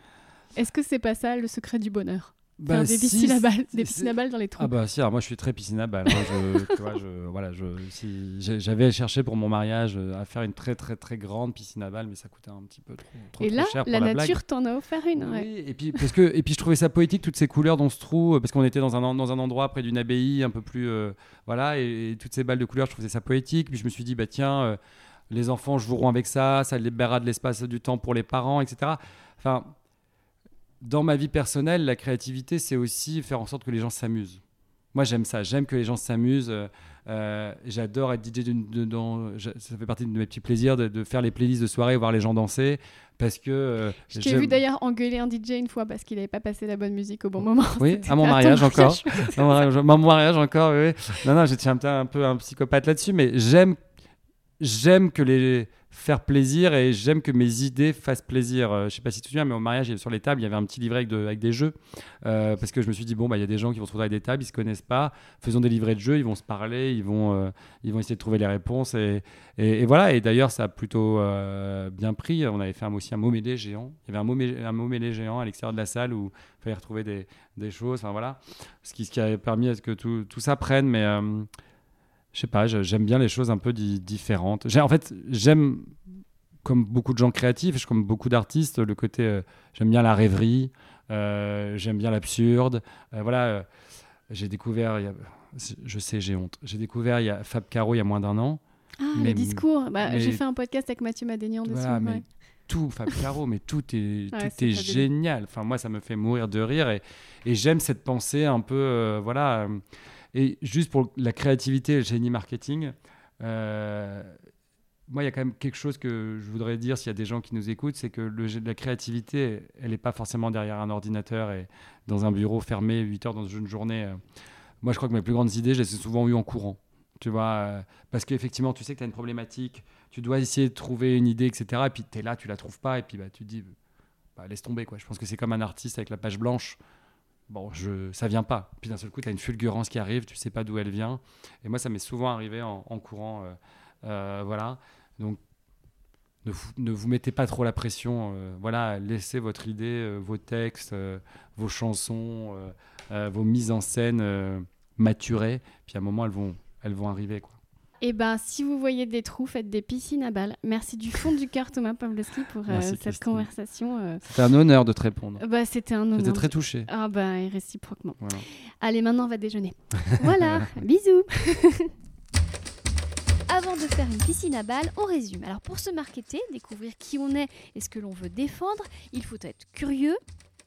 Est-ce que c'est pas ça le secret du bonheur? Bah, des piscines à balles, c'est- des piscines à balles dans les trous. Ah bah si, alors moi je suis très piscine à balles. hein. Je, tu vois, je, voilà, je, si, j'ai- j'avais cherché pour mon mariage euh, à faire une très très très grande piscine à balles, mais ça coûtait un petit peu trop, trop, Et trop là, cher pour la, nature t'en a offert une. ouais. Oui, et puis parce que et puis je trouvais ça poétique toutes ces couleurs dans ce trou euh, parce qu'on était dans un dans un endroit près d'une abbaye un peu plus euh, voilà et, et toutes ces balles de couleurs je trouvais ça poétique puis je me suis dit bah tiens euh, les enfants joueront avec ça ça libérera de l'espace du temps pour les parents etc enfin dans ma vie personnelle la créativité c'est aussi faire en sorte que les gens s'amusent Moi, j'aime ça. J'aime que les gens s'amusent. Euh, j'adore être DJ. Ça fait partie de mes petits plaisirs de, faire les playlists de soirée, voir les gens danser. Parce que. Euh, J'ai vu d'ailleurs engueuler un DJ une fois parce qu'il n'avait pas passé la bonne musique au bon moment. Oui, à mon mariage encore. à mon mariage encore, oui. Non, non, j'étais un, un peu un psychopathe là-dessus, mais j'aime j'aime que les faire plaisir et j'aime que mes idées fassent plaisir. Euh, je sais pas si tu te souviens, mais au mariage, sur les tables, il y avait un petit livret avec, des jeux. Euh, parce que je me suis dit, bon, bah, il y a des gens qui vont se retrouver avec des tables, ils se connaissent pas. Faisons des livrets de jeux, ils vont se parler, ils vont, euh, ils vont essayer de trouver les réponses. Et, voilà. Et d'ailleurs, ça a plutôt bien pris. On avait fait aussi un mot mêlé géant. Il y avait un mot, mêlé, géant à l'extérieur de la salle où il fallait retrouver des, choses. Enfin voilà. Ce qui, ce a permis à ce que tout, tout ça prenne. Mais je sais pas, j'aime bien les choses un peu différentes. En fait, j'aime, comme beaucoup de gens créatifs, comme beaucoup d'artistes, le côté, euh, j'aime bien la rêverie, euh, j'aime bien l'absurde. Euh, voilà, j'ai découvert, je sais, j'ai honte, j'ai découvert y a Fab Caro il y a moins d'un an. Ah, mais, le discours. Bah, j'ai fait un podcast avec Mathieu Madénian dessus. Voilà, mais tout, Fab Caro, mais tout est, tout est, génial. Enfin, moi, ça me fait mourir de rire et, et j'aime cette pensée un peu, voilà et juste pour la créativité et le génie marketing, euh, moi, il y a quand même quelque chose que je voudrais dire s'il y a des gens qui nous écoutent, c'est que la créativité, elle n'est pas forcément derrière un ordinateur et dans un bureau fermé 8 heures dans une journée. Euh. Moi, je crois que mes plus grandes idées, je les ai souvent eues en courant. Tu vois, euh, parce qu'effectivement, tu sais que tu as une problématique, tu dois essayer de trouver une idée, etc. Et puis tu es là, tu la trouves pas, et puis bah, tu te dis, bah, laisse tomber. Quoi. Je pense que c'est comme un artiste avec la page blanche bon, je, ça vient pas. Puis d'un seul coup, tu as une fulgurance qui arrive, tu sais pas d'où elle vient. Et moi, ça m'est souvent arrivé en, courant. Euh, euh, voilà. Donc, ne vous, ne vous, mettez pas trop la pression. Euh, voilà, laissez votre idée, vos textes, vos chansons, vos mises en scène maturer. Puis à un moment, elles vont, elles vont arriver. Quoi. Et eh ben, si vous voyez des trous, faites des piscines à balles. Merci du fond du cœur, Thomas Pavlovski, pour euh, cette conversation. Euh. C'était un honneur de te répondre. Bah, c'était un honneur. J'étais très touché. Ah bah, réciproquement. Allez, maintenant, on va déjeuner. voilà, bisous. Avant de faire une piscine à balles, on résume. Alors, pour se marketer, découvrir qui on est et ce que l'on veut défendre, il faut être curieux,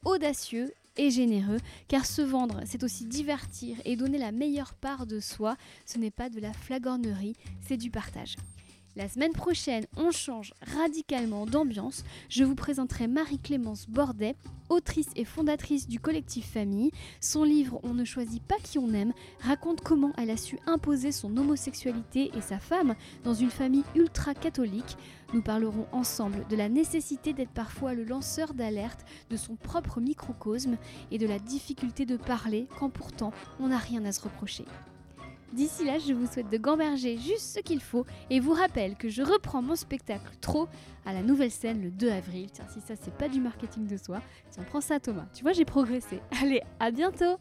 audacieux et généreux, car se vendre, c'est aussi divertir et donner la meilleure part de soi. Ce n'est pas de la flagornerie, c'est du partage. La semaine prochaine, on change radicalement d'ambiance. Je vous présenterai Marie-Clémence Bordet, autrice et fondatrice du collectif Famille. Son livre On ne choisit pas qui on aime raconte comment elle a su imposer son homosexualité et sa femme dans une famille ultra catholique. Nous parlerons ensemble de la nécessité d'être parfois le lanceur d'alerte de son propre microcosme et de la difficulté de parler quand pourtant on n'a rien à se reprocher. D'ici là, je vous souhaite de gamberger juste ce qu'il faut et vous rappelle que je reprends mon spectacle Trop à la nouvelle scène le 2 avril. Tiens, si ça c'est pas du marketing de soi, tiens, prends ça Thomas. Tu vois, j'ai progressé. Allez, à bientôt